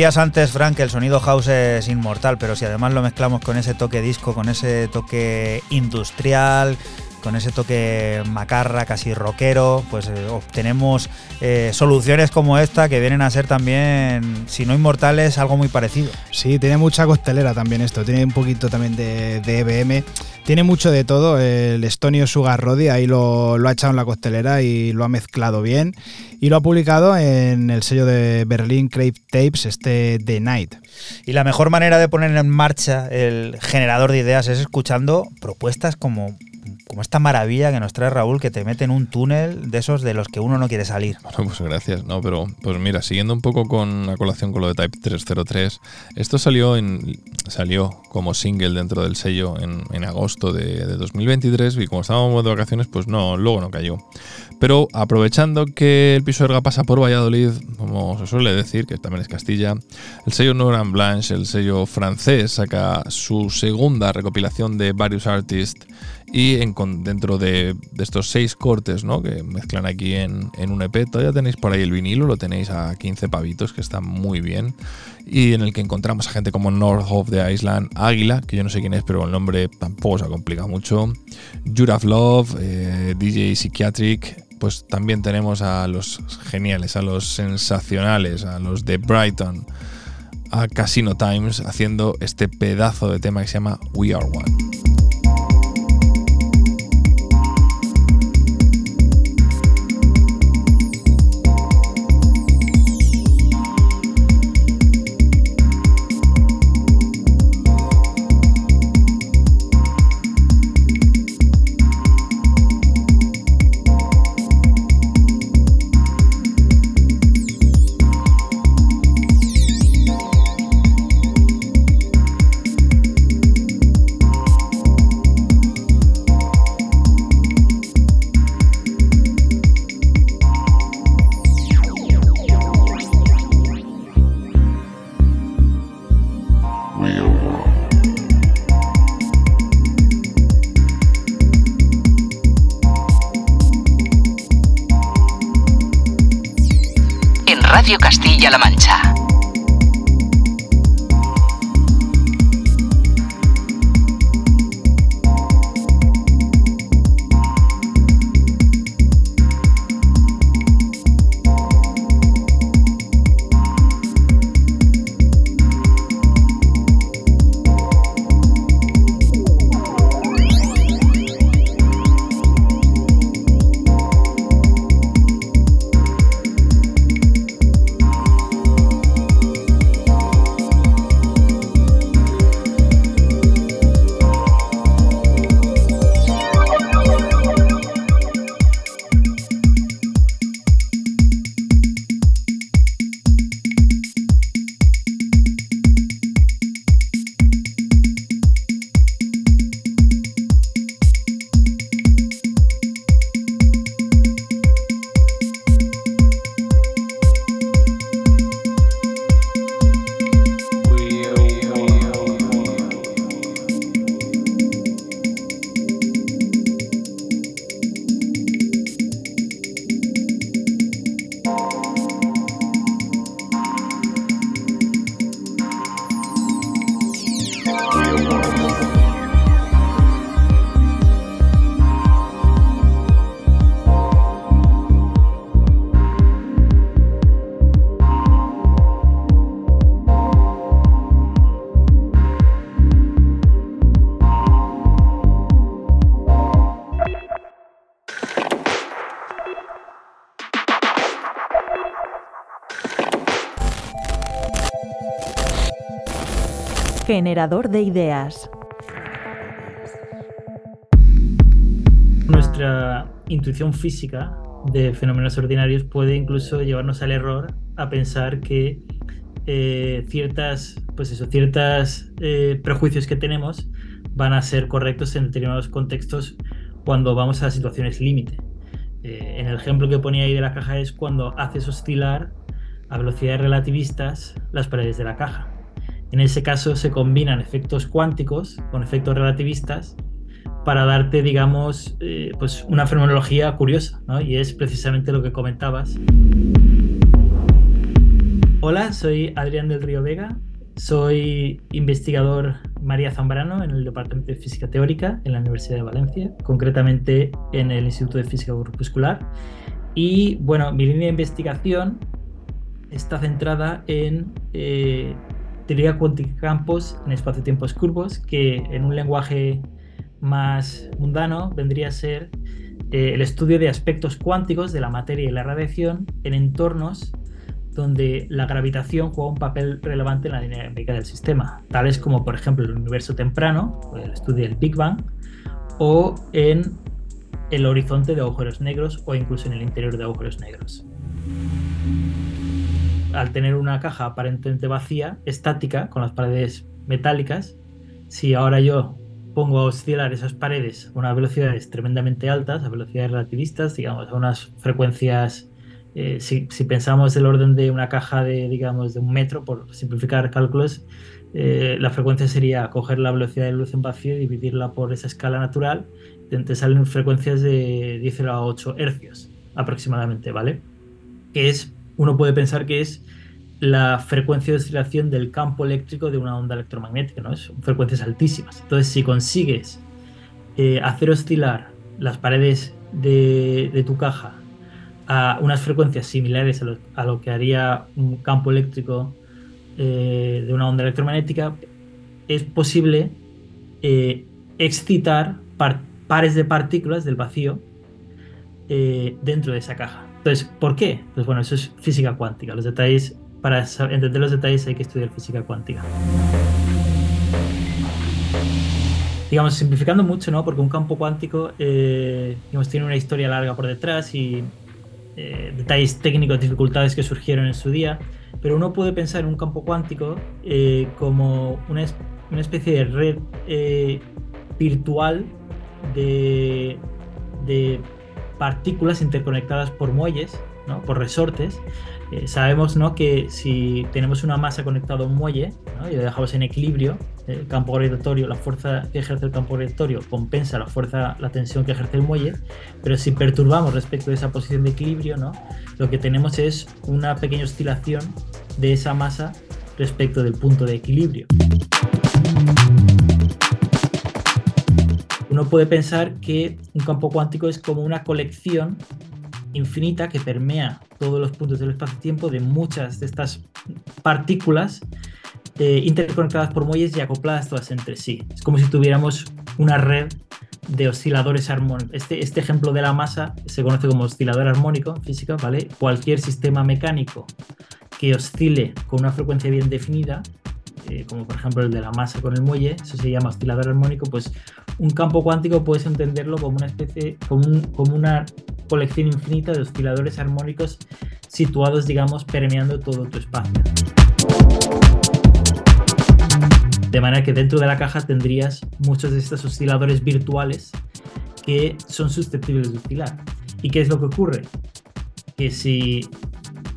Decías antes, Frank, que el sonido house es inmortal, pero si además lo mezclamos con ese toque disco, con ese toque industrial, con ese toque macarra, casi rockero, pues eh, obtenemos eh, soluciones como esta que vienen a ser también, si no inmortales, algo muy parecido. Sí, tiene mucha costelera también esto, tiene un poquito también de, EBM, tiene mucho de todo, el estonio Sugar Roddy ahí lo, lo ha echado en la costelera y lo ha mezclado bien y lo ha publicado en el sello de Berlin Crave Tapes, este The Night. Y la mejor manera de poner en marcha el generador de ideas es escuchando propuestas como como esta maravilla que nos trae Raúl, que te mete en un túnel de esos de los que uno no quiere salir. Bueno, pues gracias. No, pero pues mira, siguiendo un poco con la colación con lo de Type 303, esto salió en salió como single dentro del sello en, en agosto de, de 2023 y como estábamos de vacaciones, pues no, luego no cayó. Pero aprovechando que el piso Erga pasa por Valladolid, como se suele decir, que también es Castilla, el sello Noran Blanche, el sello francés, saca su segunda recopilación de varios artists y dentro de, estos seis cortes que mezclan aquí en, en un EP, todavía tenéis por ahí el vinilo, lo tenéis a 15 pavitos, que está muy bien. Y en el que encontramos a gente como North of the Island, Águila, que yo no sé quién es, pero el nombre tampoco se ha complicado mucho. Juraf Love, eh, DJ Psychiatric. Pues también tenemos a los geniales, a los sensacionales, a los de Brighton, a Casino Times, haciendo este pedazo de tema que se llama We Are One. Radio Castilla-La Mancha. Generador de ideas. Nuestra intuición física de fenómenos ordinarios puede incluso llevarnos al error a pensar que eh, ciertas, pues eso, eh, prejuicios que tenemos van a ser correctos en determinados contextos cuando vamos a situaciones límite. Eh, en el ejemplo que ponía ahí de la caja es cuando haces oscilar a velocidades relativistas las paredes de la caja. En ese caso se combinan efectos cuánticos con efectos relativistas para darte, digamos, eh, pues una fenomenología curiosa, ¿no? Y es precisamente lo que comentabas. Hola, soy Adrián del Río Vega, soy investigador María Zambrano en el Departamento de Física Teórica en la Universidad de Valencia, concretamente en el Instituto de Física Corpuscular. Y bueno, mi línea de investigación está centrada en eh, teoría cuántica campos en espacio-tiempos curvos, que en un lenguaje más mundano vendría a ser eh, el estudio de aspectos cuánticos de la materia y la radiación en entornos donde la gravitación juega un papel relevante en la dinámica del sistema, tales como por ejemplo el universo temprano, el estudio del Big Bang, o en el horizonte de agujeros negros o incluso en el interior de agujeros negros. Al tener una caja aparentemente vacía, estática, con las paredes metálicas, si ahora yo pongo a oscilar esas paredes a unas velocidades tremendamente altas, a velocidades relativistas, digamos, a unas frecuencias eh, si, pensamos el orden de una caja de, digamos, de un metro, por simplificar cálculos, eh, la frecuencia sería coger la velocidad de luz en vacío y dividirla por esa escala natural. Te salen frecuencias de 10 a 8 hercios aproximadamente, ¿vale? Que es, uno puede pensar que es la frecuencia de oscilación del campo eléctrico de una onda electromagnética, ¿no? Son frecuencias altísimas. Entonces, si consigues eh, hacer oscilar las paredes de, tu caja a unas frecuencias similares a lo, que haría un campo eléctrico eh, de una onda electromagnética, es posible eh, excitar pares de partículas del vacío dentro de esa caja. Entonces, ¿por qué? Pues bueno, eso es física cuántica. Los detalles, para entender los detalles hay que estudiar física cuántica. Digamos, simplificando mucho, ¿no? Porque un campo cuántico, digamos, tiene una historia larga por detrás y eh, detalles técnicos, dificultades que surgieron en su día, pero uno puede pensar en un campo cuántico eh, como una, una, especie de red eh, virtual de, de, partículas interconectadas por muelles, ¿no? por resortes. sabemos ¿no? que si tenemos una masa conectada a un muelle y lo dejamos en equilibrio, el campo gravitatorio, la fuerza que ejerce el campo gravitatorio compensa la fuerza, la tensión que ejerce el muelle, pero si perturbamos respecto de esa posición de equilibrio, ¿no? lo que tenemos es una pequeña oscilación de esa masa respecto del punto de equilibrio. Uno puede pensar que un campo cuántico es como una colección infinita que permea todos los puntos del espacio-tiempo de muchas de estas partículas eh, interconectadas por muelles y acopladas todas entre sí. Es como si tuviéramos una red de osciladores armónicos. Este, este ejemplo de la masa se conoce como oscilador armónico en física, ¿vale? Cualquier sistema mecánico que oscile con una frecuencia bien definida, eh, como por ejemplo el de la masa con el muelle, eso se llama oscilador armónico, pues un campo cuántico puedes entenderlo como una especie, como, como una colección infinita de osciladores armónicos situados, digamos, permeando todo tu espacio. De manera que dentro de la caja tendrías muchos de estos osciladores virtuales que son susceptibles de oscilar. ¿Y qué es lo que ocurre? Que si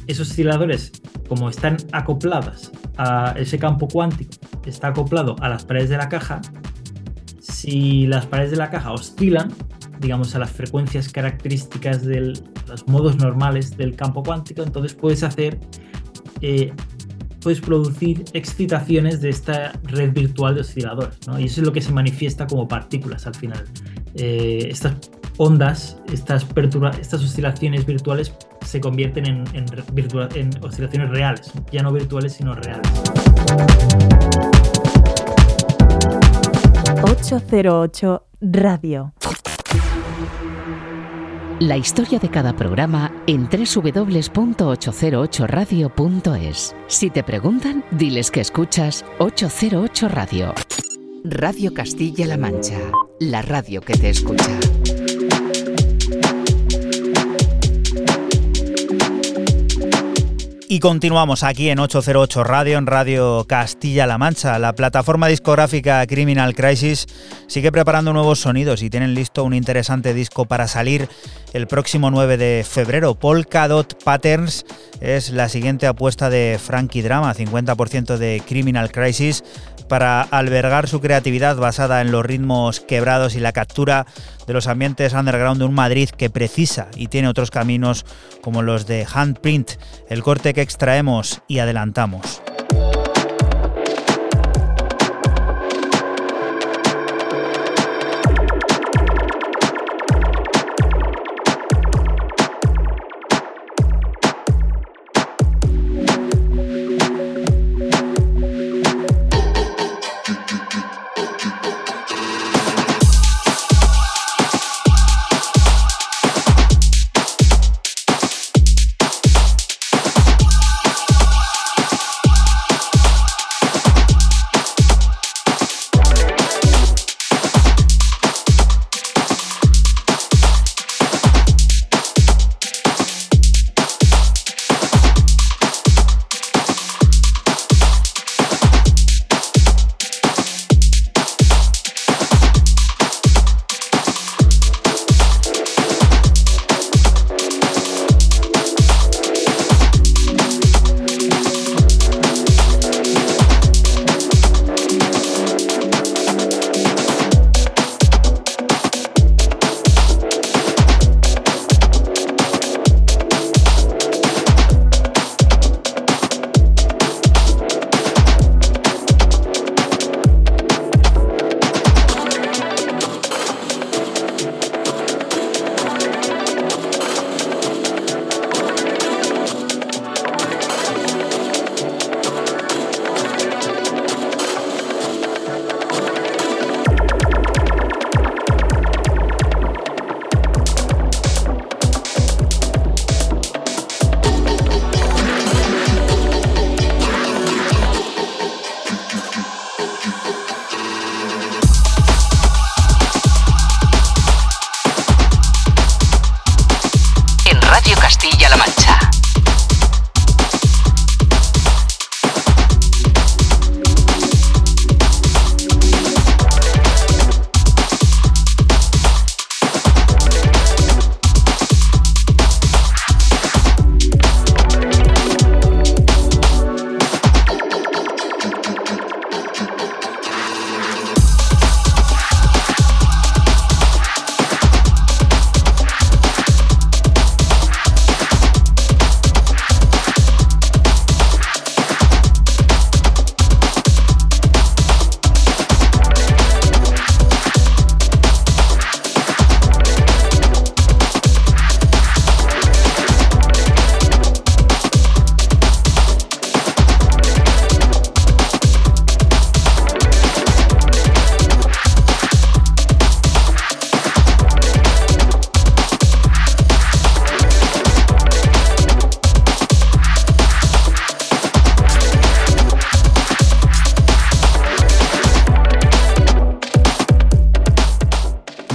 esos osciladores, como están acoplados a ese campo cuántico, está acoplado a las paredes de la caja, si las paredes de la caja oscilan, digamos, a las frecuencias características de los modos normales del campo cuántico, entonces puedes hacer eh, puedes producir excitaciones de esta red virtual de osciladores, ¿no? Y eso es lo que se manifiesta como partículas al final. Eh, estas ondas, estas, estas oscilaciones virtuales se convierten en, en, en oscilaciones reales, ya no virtuales, sino reales. 808 Radio. La historia de cada programa en www.808radio.es. Si te preguntan, diles que escuchas 808 Radio. Radio Castilla-La Mancha, la radio que te escucha. Y continuamos aquí en 808 Radio, en Radio Castilla-La Mancha. La plataforma discográfica Criminal Crisis sigue preparando nuevos sonidos y tienen listo un interesante disco para salir el próximo 9 de febrero. Polka Dot Patterns es la siguiente apuesta de Frankie Drama, 50% de Criminal Crisis, para albergar su creatividad basada en los ritmos quebrados y la captura de los ambientes underground de un Madrid que precisa y tiene otros caminos como los de Handprint, el corte que extraemos y adelantamos.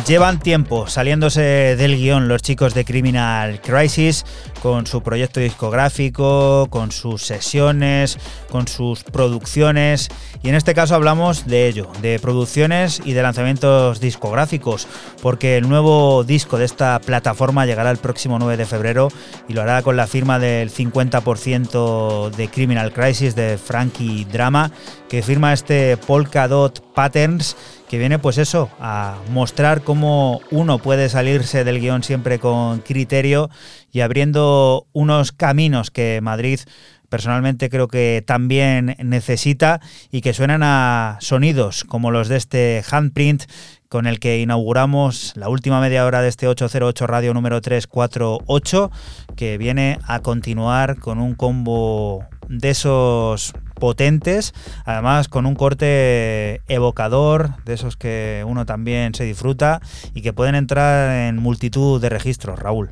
Llevan tiempo saliéndose del guion los chicos de Criminal Crisis con su proyecto discográfico, con sus sesiones, con sus producciones y en este caso hablamos de ello, de producciones y de lanzamientos discográficos, porque el nuevo disco de esta plataforma llegará el próximo 9 de febrero y lo hará con la firma del 50% de Criminal Crisis de Frankie Drama, que firma este Polka Dot Patterns que viene pues eso, a mostrar cómo uno puede salirse del guion siempre con criterio y abriendo unos caminos que Madrid personalmente creo que también necesita y que suenan a sonidos como los de este handprint con el que inauguramos la última media hora de este 808 Radio número 348, que viene a continuar con un combo de esos potentes, además con un corte evocador, de esos que uno también se disfruta y que pueden entrar en multitud de registros, Raúl.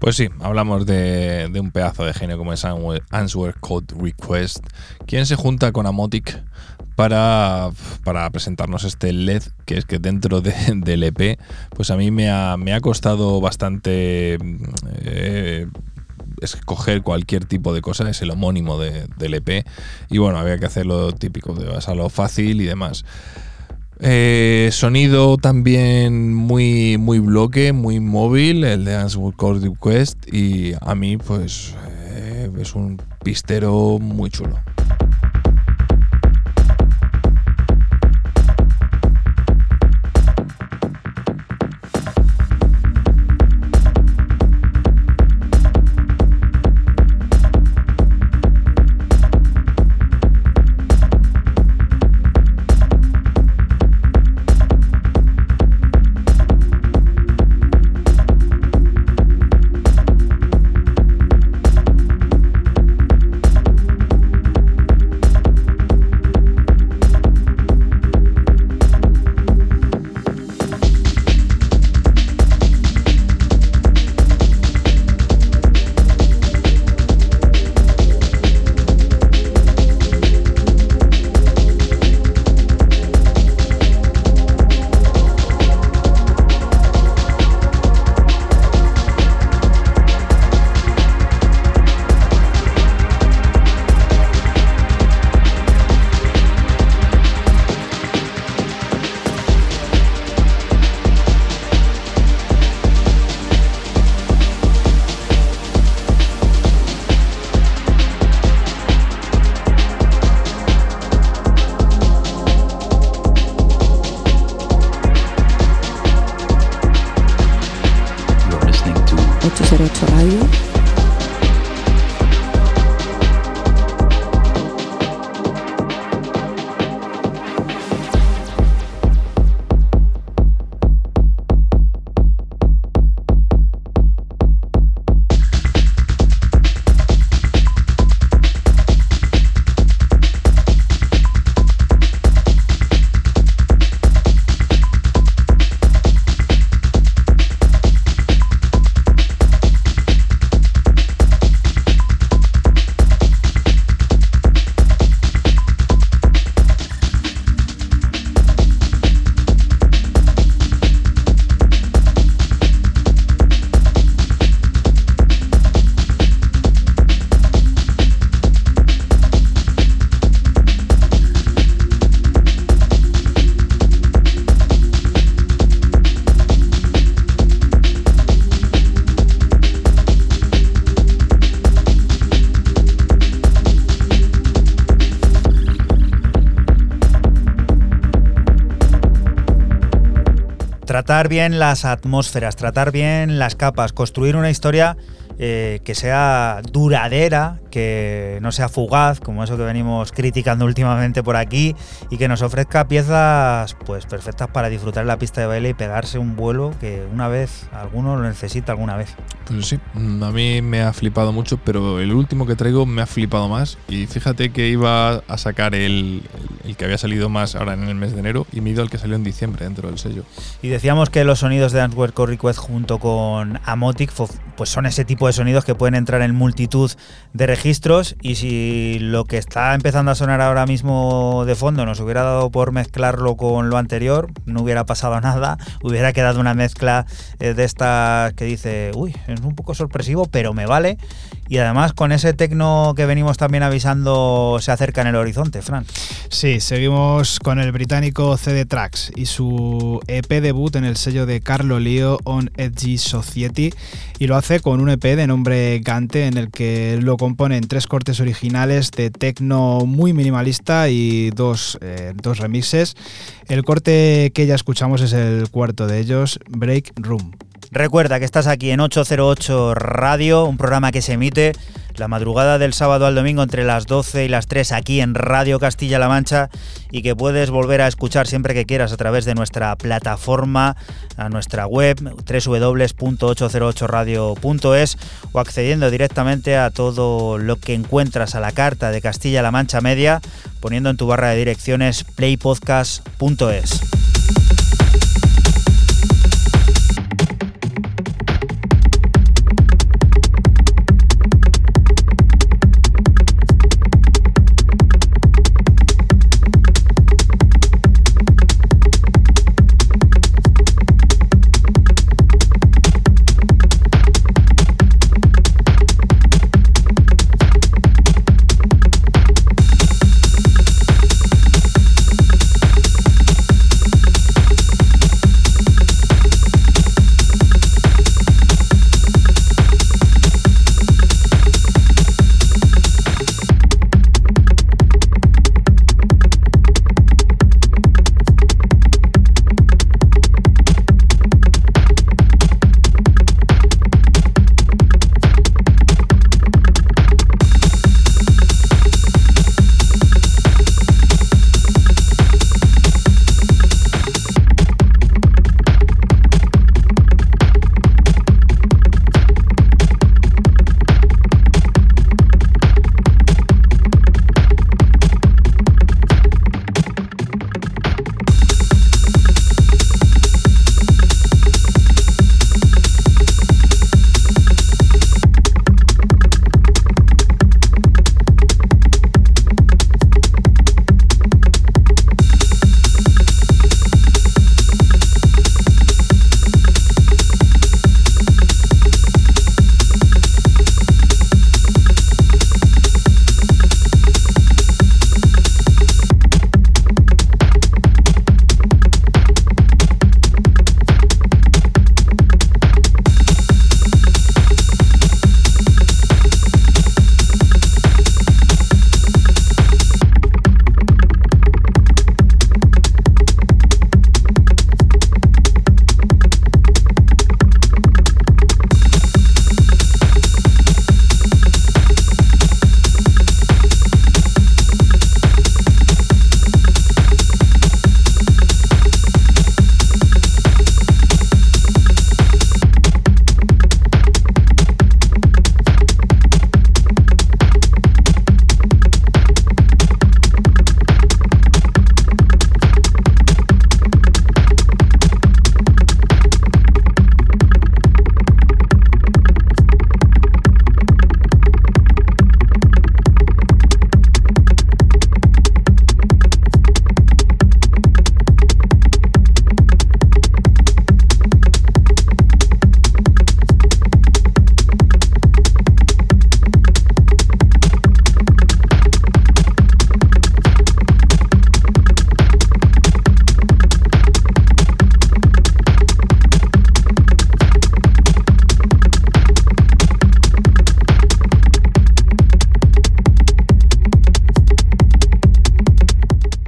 Pues sí, hablamos de, un pedazo de genio como es Answer Code Request, quien se junta con Amotic para, para presentarnos este LED, que es que dentro de- del EP, pues a mí me ha, me ha costado bastante eh, escoger cualquier tipo de cosa, es el homónimo de- del EP, y bueno, había que hacer lo típico, de basarlo fácil y demás. Eh, sonido también muy, muy bloque, muy móvil, el de Answer Request, y a mí pues eh, es un pistero muy chulo. Tratar bien las atmósferas, tratar bien las capas, construir una historia eh, que sea duradera, que no sea fugaz, como eso que venimos criticando últimamente por aquí, y que nos ofrezca piezas pues perfectas para disfrutar en la pista de baile y pegarse un vuelo que una vez alguno lo necesita alguna vez. Pues sí, mm, a mí me ha flipado mucho, pero el último que traigo me ha flipado más. Y fíjate que iba a sacar el, el- que había salido más ahora en el mes de enero y me he ido al que salió en diciembre dentro del sello. Y decíamos que los sonidos de Answer Code Request junto con Amotic pues son ese tipo de sonidos que pueden entrar en multitud de registros y si lo que está empezando a sonar ahora mismo de fondo nos hubiera dado por mezclarlo con lo anterior, no hubiera pasado [laughs] nada, hubiera quedado una mezcla eh, de estas que dice, uy, es un poco sorpresivo, pero me vale. Y además con ese tecno que venimos también avisando se acerca en el horizonte, Fran. Sí, seguimos con el británico CD Tracks y su EP debut en el sello de Carlo Leo on Edgy Society y lo hace con un EP de nombre Gante en el que lo componen tres cortes originales de techno muy minimalista y dos, eh, dos remixes. El corte que ya escuchamos es el cuarto de ellos, Break Room. Recuerda que estás aquí en 808 Radio, un programa que se emite la madrugada del sábado al domingo entre las 12 y las 3 aquí en Radio Castilla-La Mancha y que puedes volver a escuchar siempre que quieras a través de nuestra plataforma, a nuestra web www.808radio.es o accediendo directamente a todo lo que encuentras a la carta de Castilla-La Mancha Media poniendo en tu barra de direcciones playpodcast.es.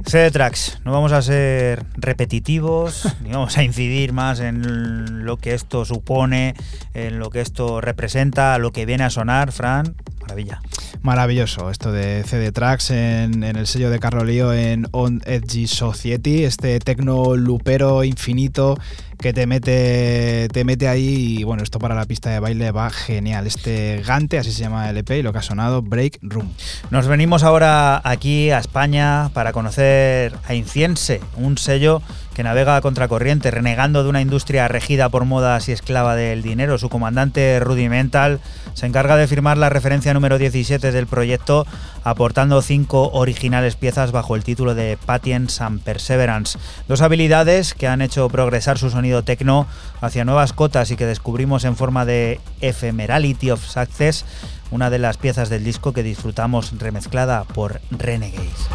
CD Tracks, no vamos a ser repetitivos, [laughs] ni vamos a incidir más en lo que esto supone, en lo que esto representa, lo que viene a sonar, Fran. Maravilla. Maravilloso esto de CD Tracks en, el sello de Carlolío en On Edgy Society, este tecno lupero infinito que te mete, te mete ahí y bueno, esto para la pista de baile va genial. Este Gante, así se llama el EP y lo que ha sonado, Break Room. Nos venimos ahora aquí a España para conocer a Inciense, un sello que navega a contracorriente, renegando de una industria regida por modas y esclava del dinero. Su comandante Rudimental se encarga de firmar la referencia número 17 del proyecto, aportando cinco originales piezas bajo el título de Patience and Perseverance. Dos habilidades que han hecho progresar su sonido techno hacia nuevas cotas y que descubrimos en forma de Ephemerality of Success, una de las piezas del disco que disfrutamos remezclada por Renegades.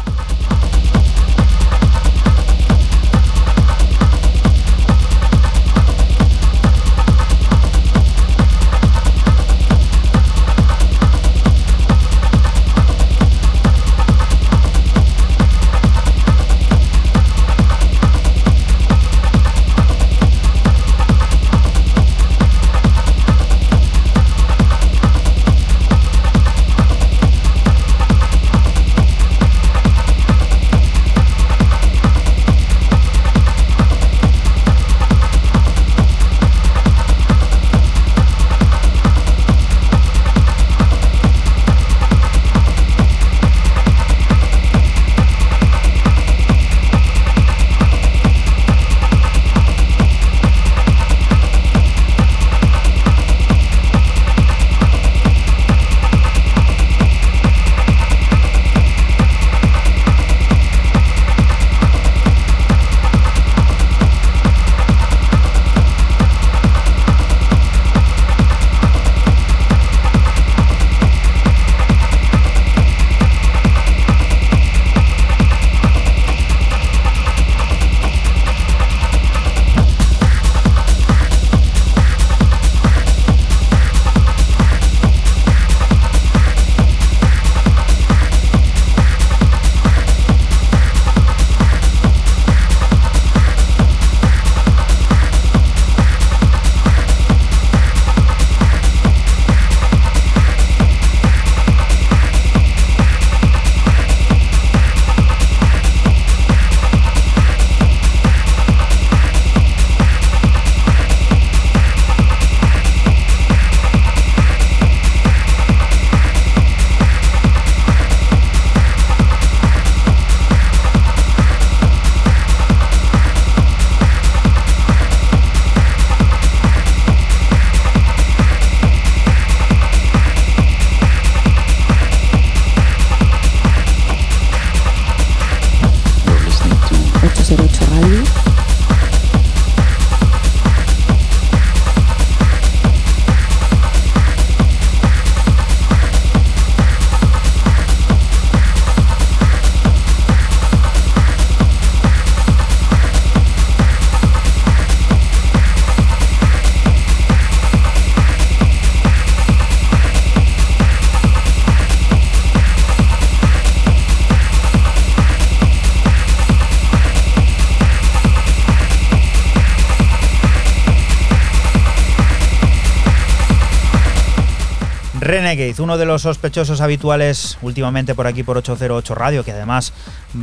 Renegade, uno de los sospechosos habituales últimamente por aquí por 808 Radio, que además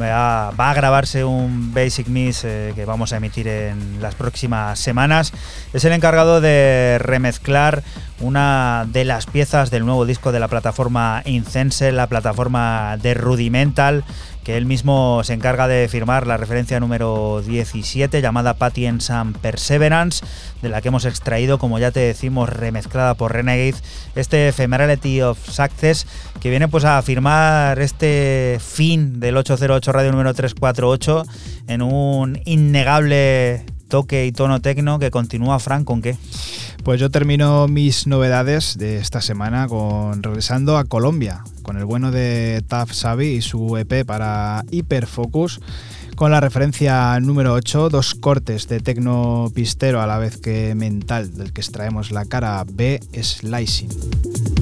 va, a grabarse un Basic Mix eh, que vamos a emitir en las próximas semanas, es el encargado de remezclar una de las piezas del nuevo disco de la plataforma Incense, la plataforma de Rudimental, que él mismo se encarga de firmar la referencia número 17 llamada Patience and Perseverance, de la que hemos extraído, como ya te decimos, remezclada por Renegade, este Ephemerality of Success, que viene pues a firmar este fin del 808 Radio número 348 en un innegable toque y tono tecno que continúa Frank con qué? Pues yo termino mis novedades de esta semana con regresando a Colombia, con el bueno de Taf Savi y su EP para Hyperfocus, con la referencia número 8, dos cortes de tecno pistero a la vez que mental, del que extraemos la cara B, Slicing.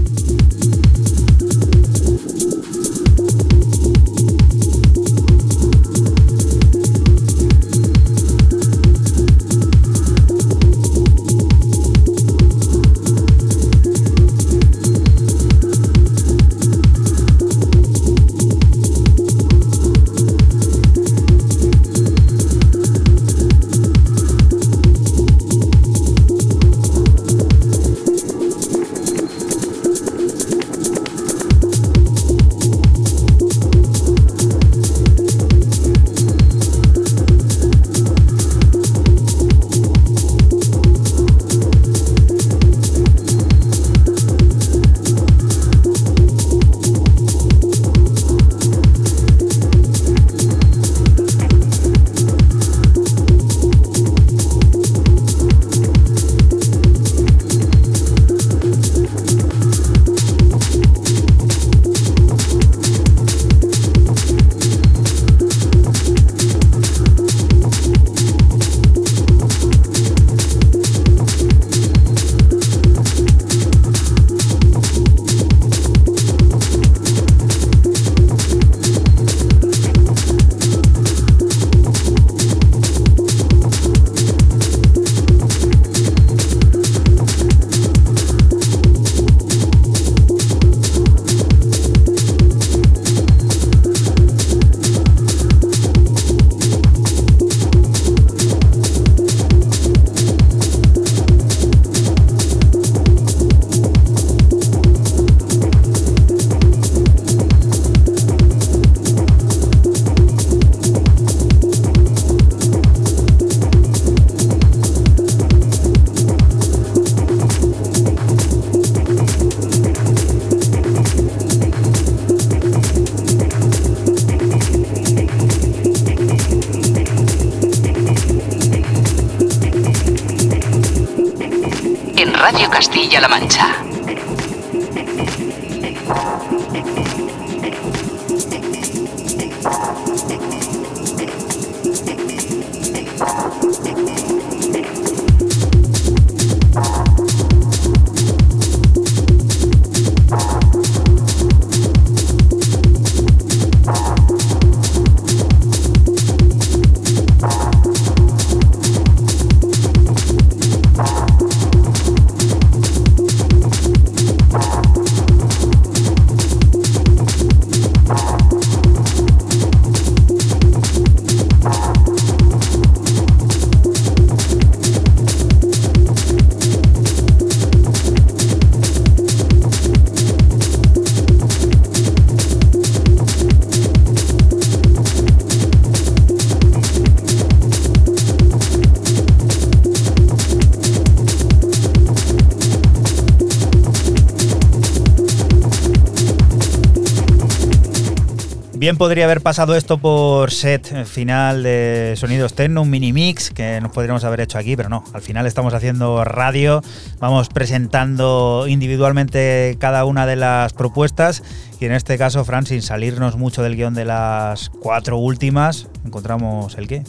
Podría haber pasado esto por set final de Sonidos Techno, un mini mix que nos podríamos haber hecho aquí, pero no, al final estamos haciendo radio, vamos presentando individualmente cada una de las propuestas y en este caso, Fran, sin salirnos mucho del guion de las cuatro últimas, encontramos el qué.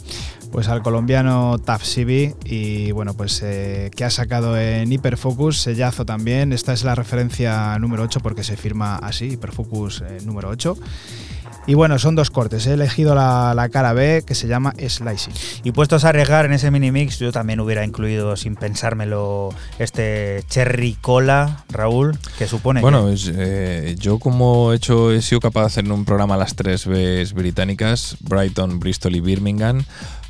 Pues al colombiano Tafsibi y bueno, pues eh, que ha sacado en Hyperfocus, sellazo también. Esta es la referencia número 8 porque se firma así, Hyperfocus eh, número 8. Y bueno, son dos cortes. He elegido la, la cara B que se llama Slicing. Y puestos a arriesgar en ese mini mix, yo también hubiera incluido, sin pensármelo, este Cherry Cola, Raúl, que supone Bueno, que- es, eh, yo como he hecho, he sido capaz de hacer un programa a las tres Bs británicas, Brighton, Bristol y Birmingham,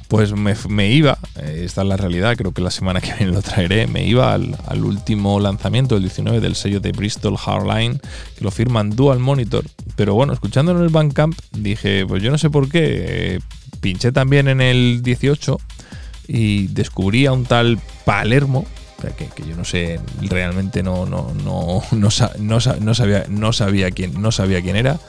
pues me, me iba, eh, esta es la realidad, creo que la semana que viene lo traeré, me iba al, al último lanzamiento, el 19 del sello de Bristol Hardline, que lo firman Dual Monitor, pero bueno, escuchándolo en el Bandcamp dije, pues yo no sé por qué, eh, pinché también en el 18 y descubrí a un tal Palermo, que, que yo no sé, realmente no, no, no, no, no no sabía, no sabía quién, no sabía quién era.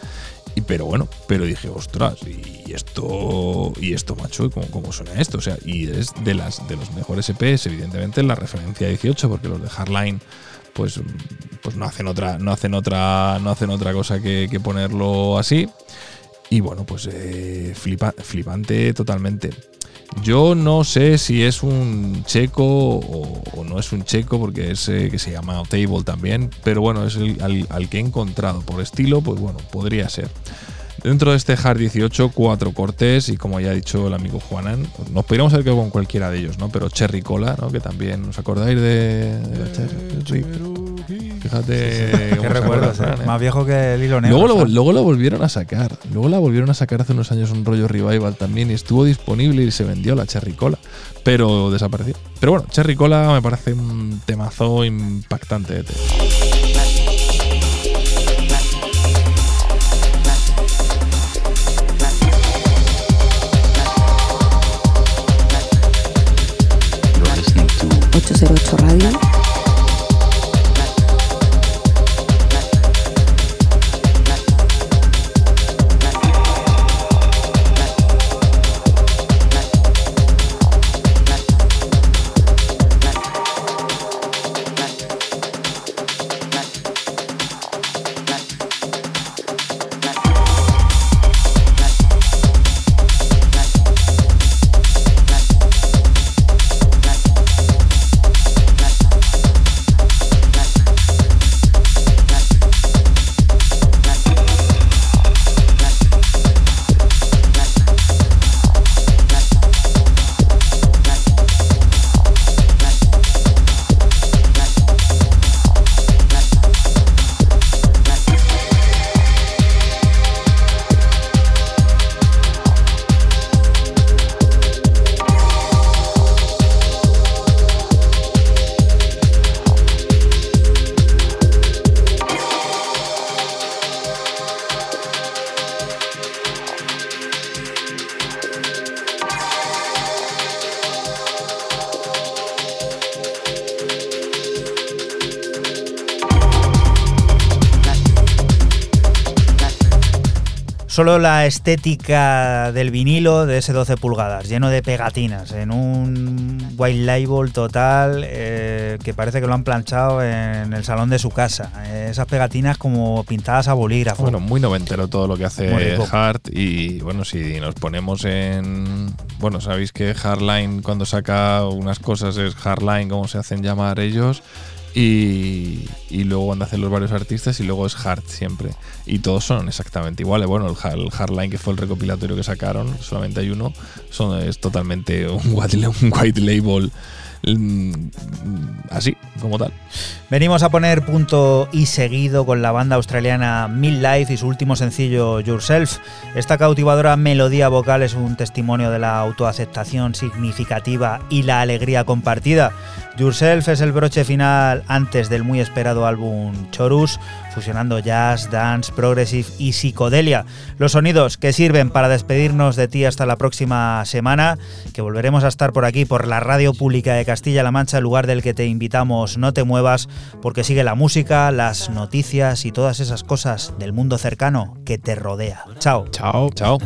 Y, pero bueno, pero dije, ostras, y esto, y esto, macho, ¿y ¿cómo, cómo suena esto? O sea, y es de las de los mejores EPs, evidentemente, la referencia 18, porque los de Hardline, pues, pues no hacen otra, no hacen otra, no hacen otra cosa que, ponerlo así. Y bueno, pues eh, flipa- flipante totalmente. Yo no sé si es un checo o, no es un checo, porque es eh, que se llama Table también, pero bueno, es el, al que he encontrado por estilo, pues bueno, podría ser. Dentro de este Hard 18, cuatro cortes y como ya ha dicho el amigo Juanan, nos podríamos haber quedado con cualquiera de ellos, ¿no? Pero Cherry Cola, ¿no? Que también, ¿os acordáis de, de Cherry? Fíjate. Qué cómo se recuerdos, eh. ¿eh? Más viejo que el hilo negro. Luego lo, ¿sabes? luego lo volvieron a sacar. Luego la volvieron a sacar hace unos años un rollo revival también y estuvo disponible y se vendió la Cherry Cola. Pero desapareció. Pero bueno, Cherry Cola me parece un temazo impactante de 08 Radio. Solo la estética del vinilo de ese 12 pulgadas, lleno de pegatinas, en un white label total eh, que parece que lo han planchado en el salón de su casa. Eh, esas pegatinas como pintadas a bolígrafo. Bueno, muy noventero todo lo que hace. Hard y bueno, si nos ponemos en... Bueno, sabéis que Hardline cuando saca unas cosas es Hardline, como se hacen llamar ellos, y, luego cuando hacen los varios artistas y luego es Hard siempre. Y todos son exactamente iguales. Bueno, el, el Hardline que fue el recopilatorio que sacaron, solamente hay uno, son, es totalmente [laughs] un white, un white label mm, así, como tal. Venimos a poner punto y seguido con la banda australiana Midlife y su último sencillo Yourself. Esta cautivadora melodía vocal es un testimonio de la autoaceptación significativa y la alegría compartida. Yourself es el broche final antes del muy esperado álbum Chorus, fusionando jazz, dance, progressive y psicodelia. Los sonidos que sirven para despedirnos de ti hasta la próxima semana, que volveremos a estar por aquí, por la radio pública de Castilla-La Mancha, el lugar del que te invitamos. No te muevas, porque sigue la música, las noticias y todas esas cosas del mundo cercano que te rodea. Chao. Chao. Chao.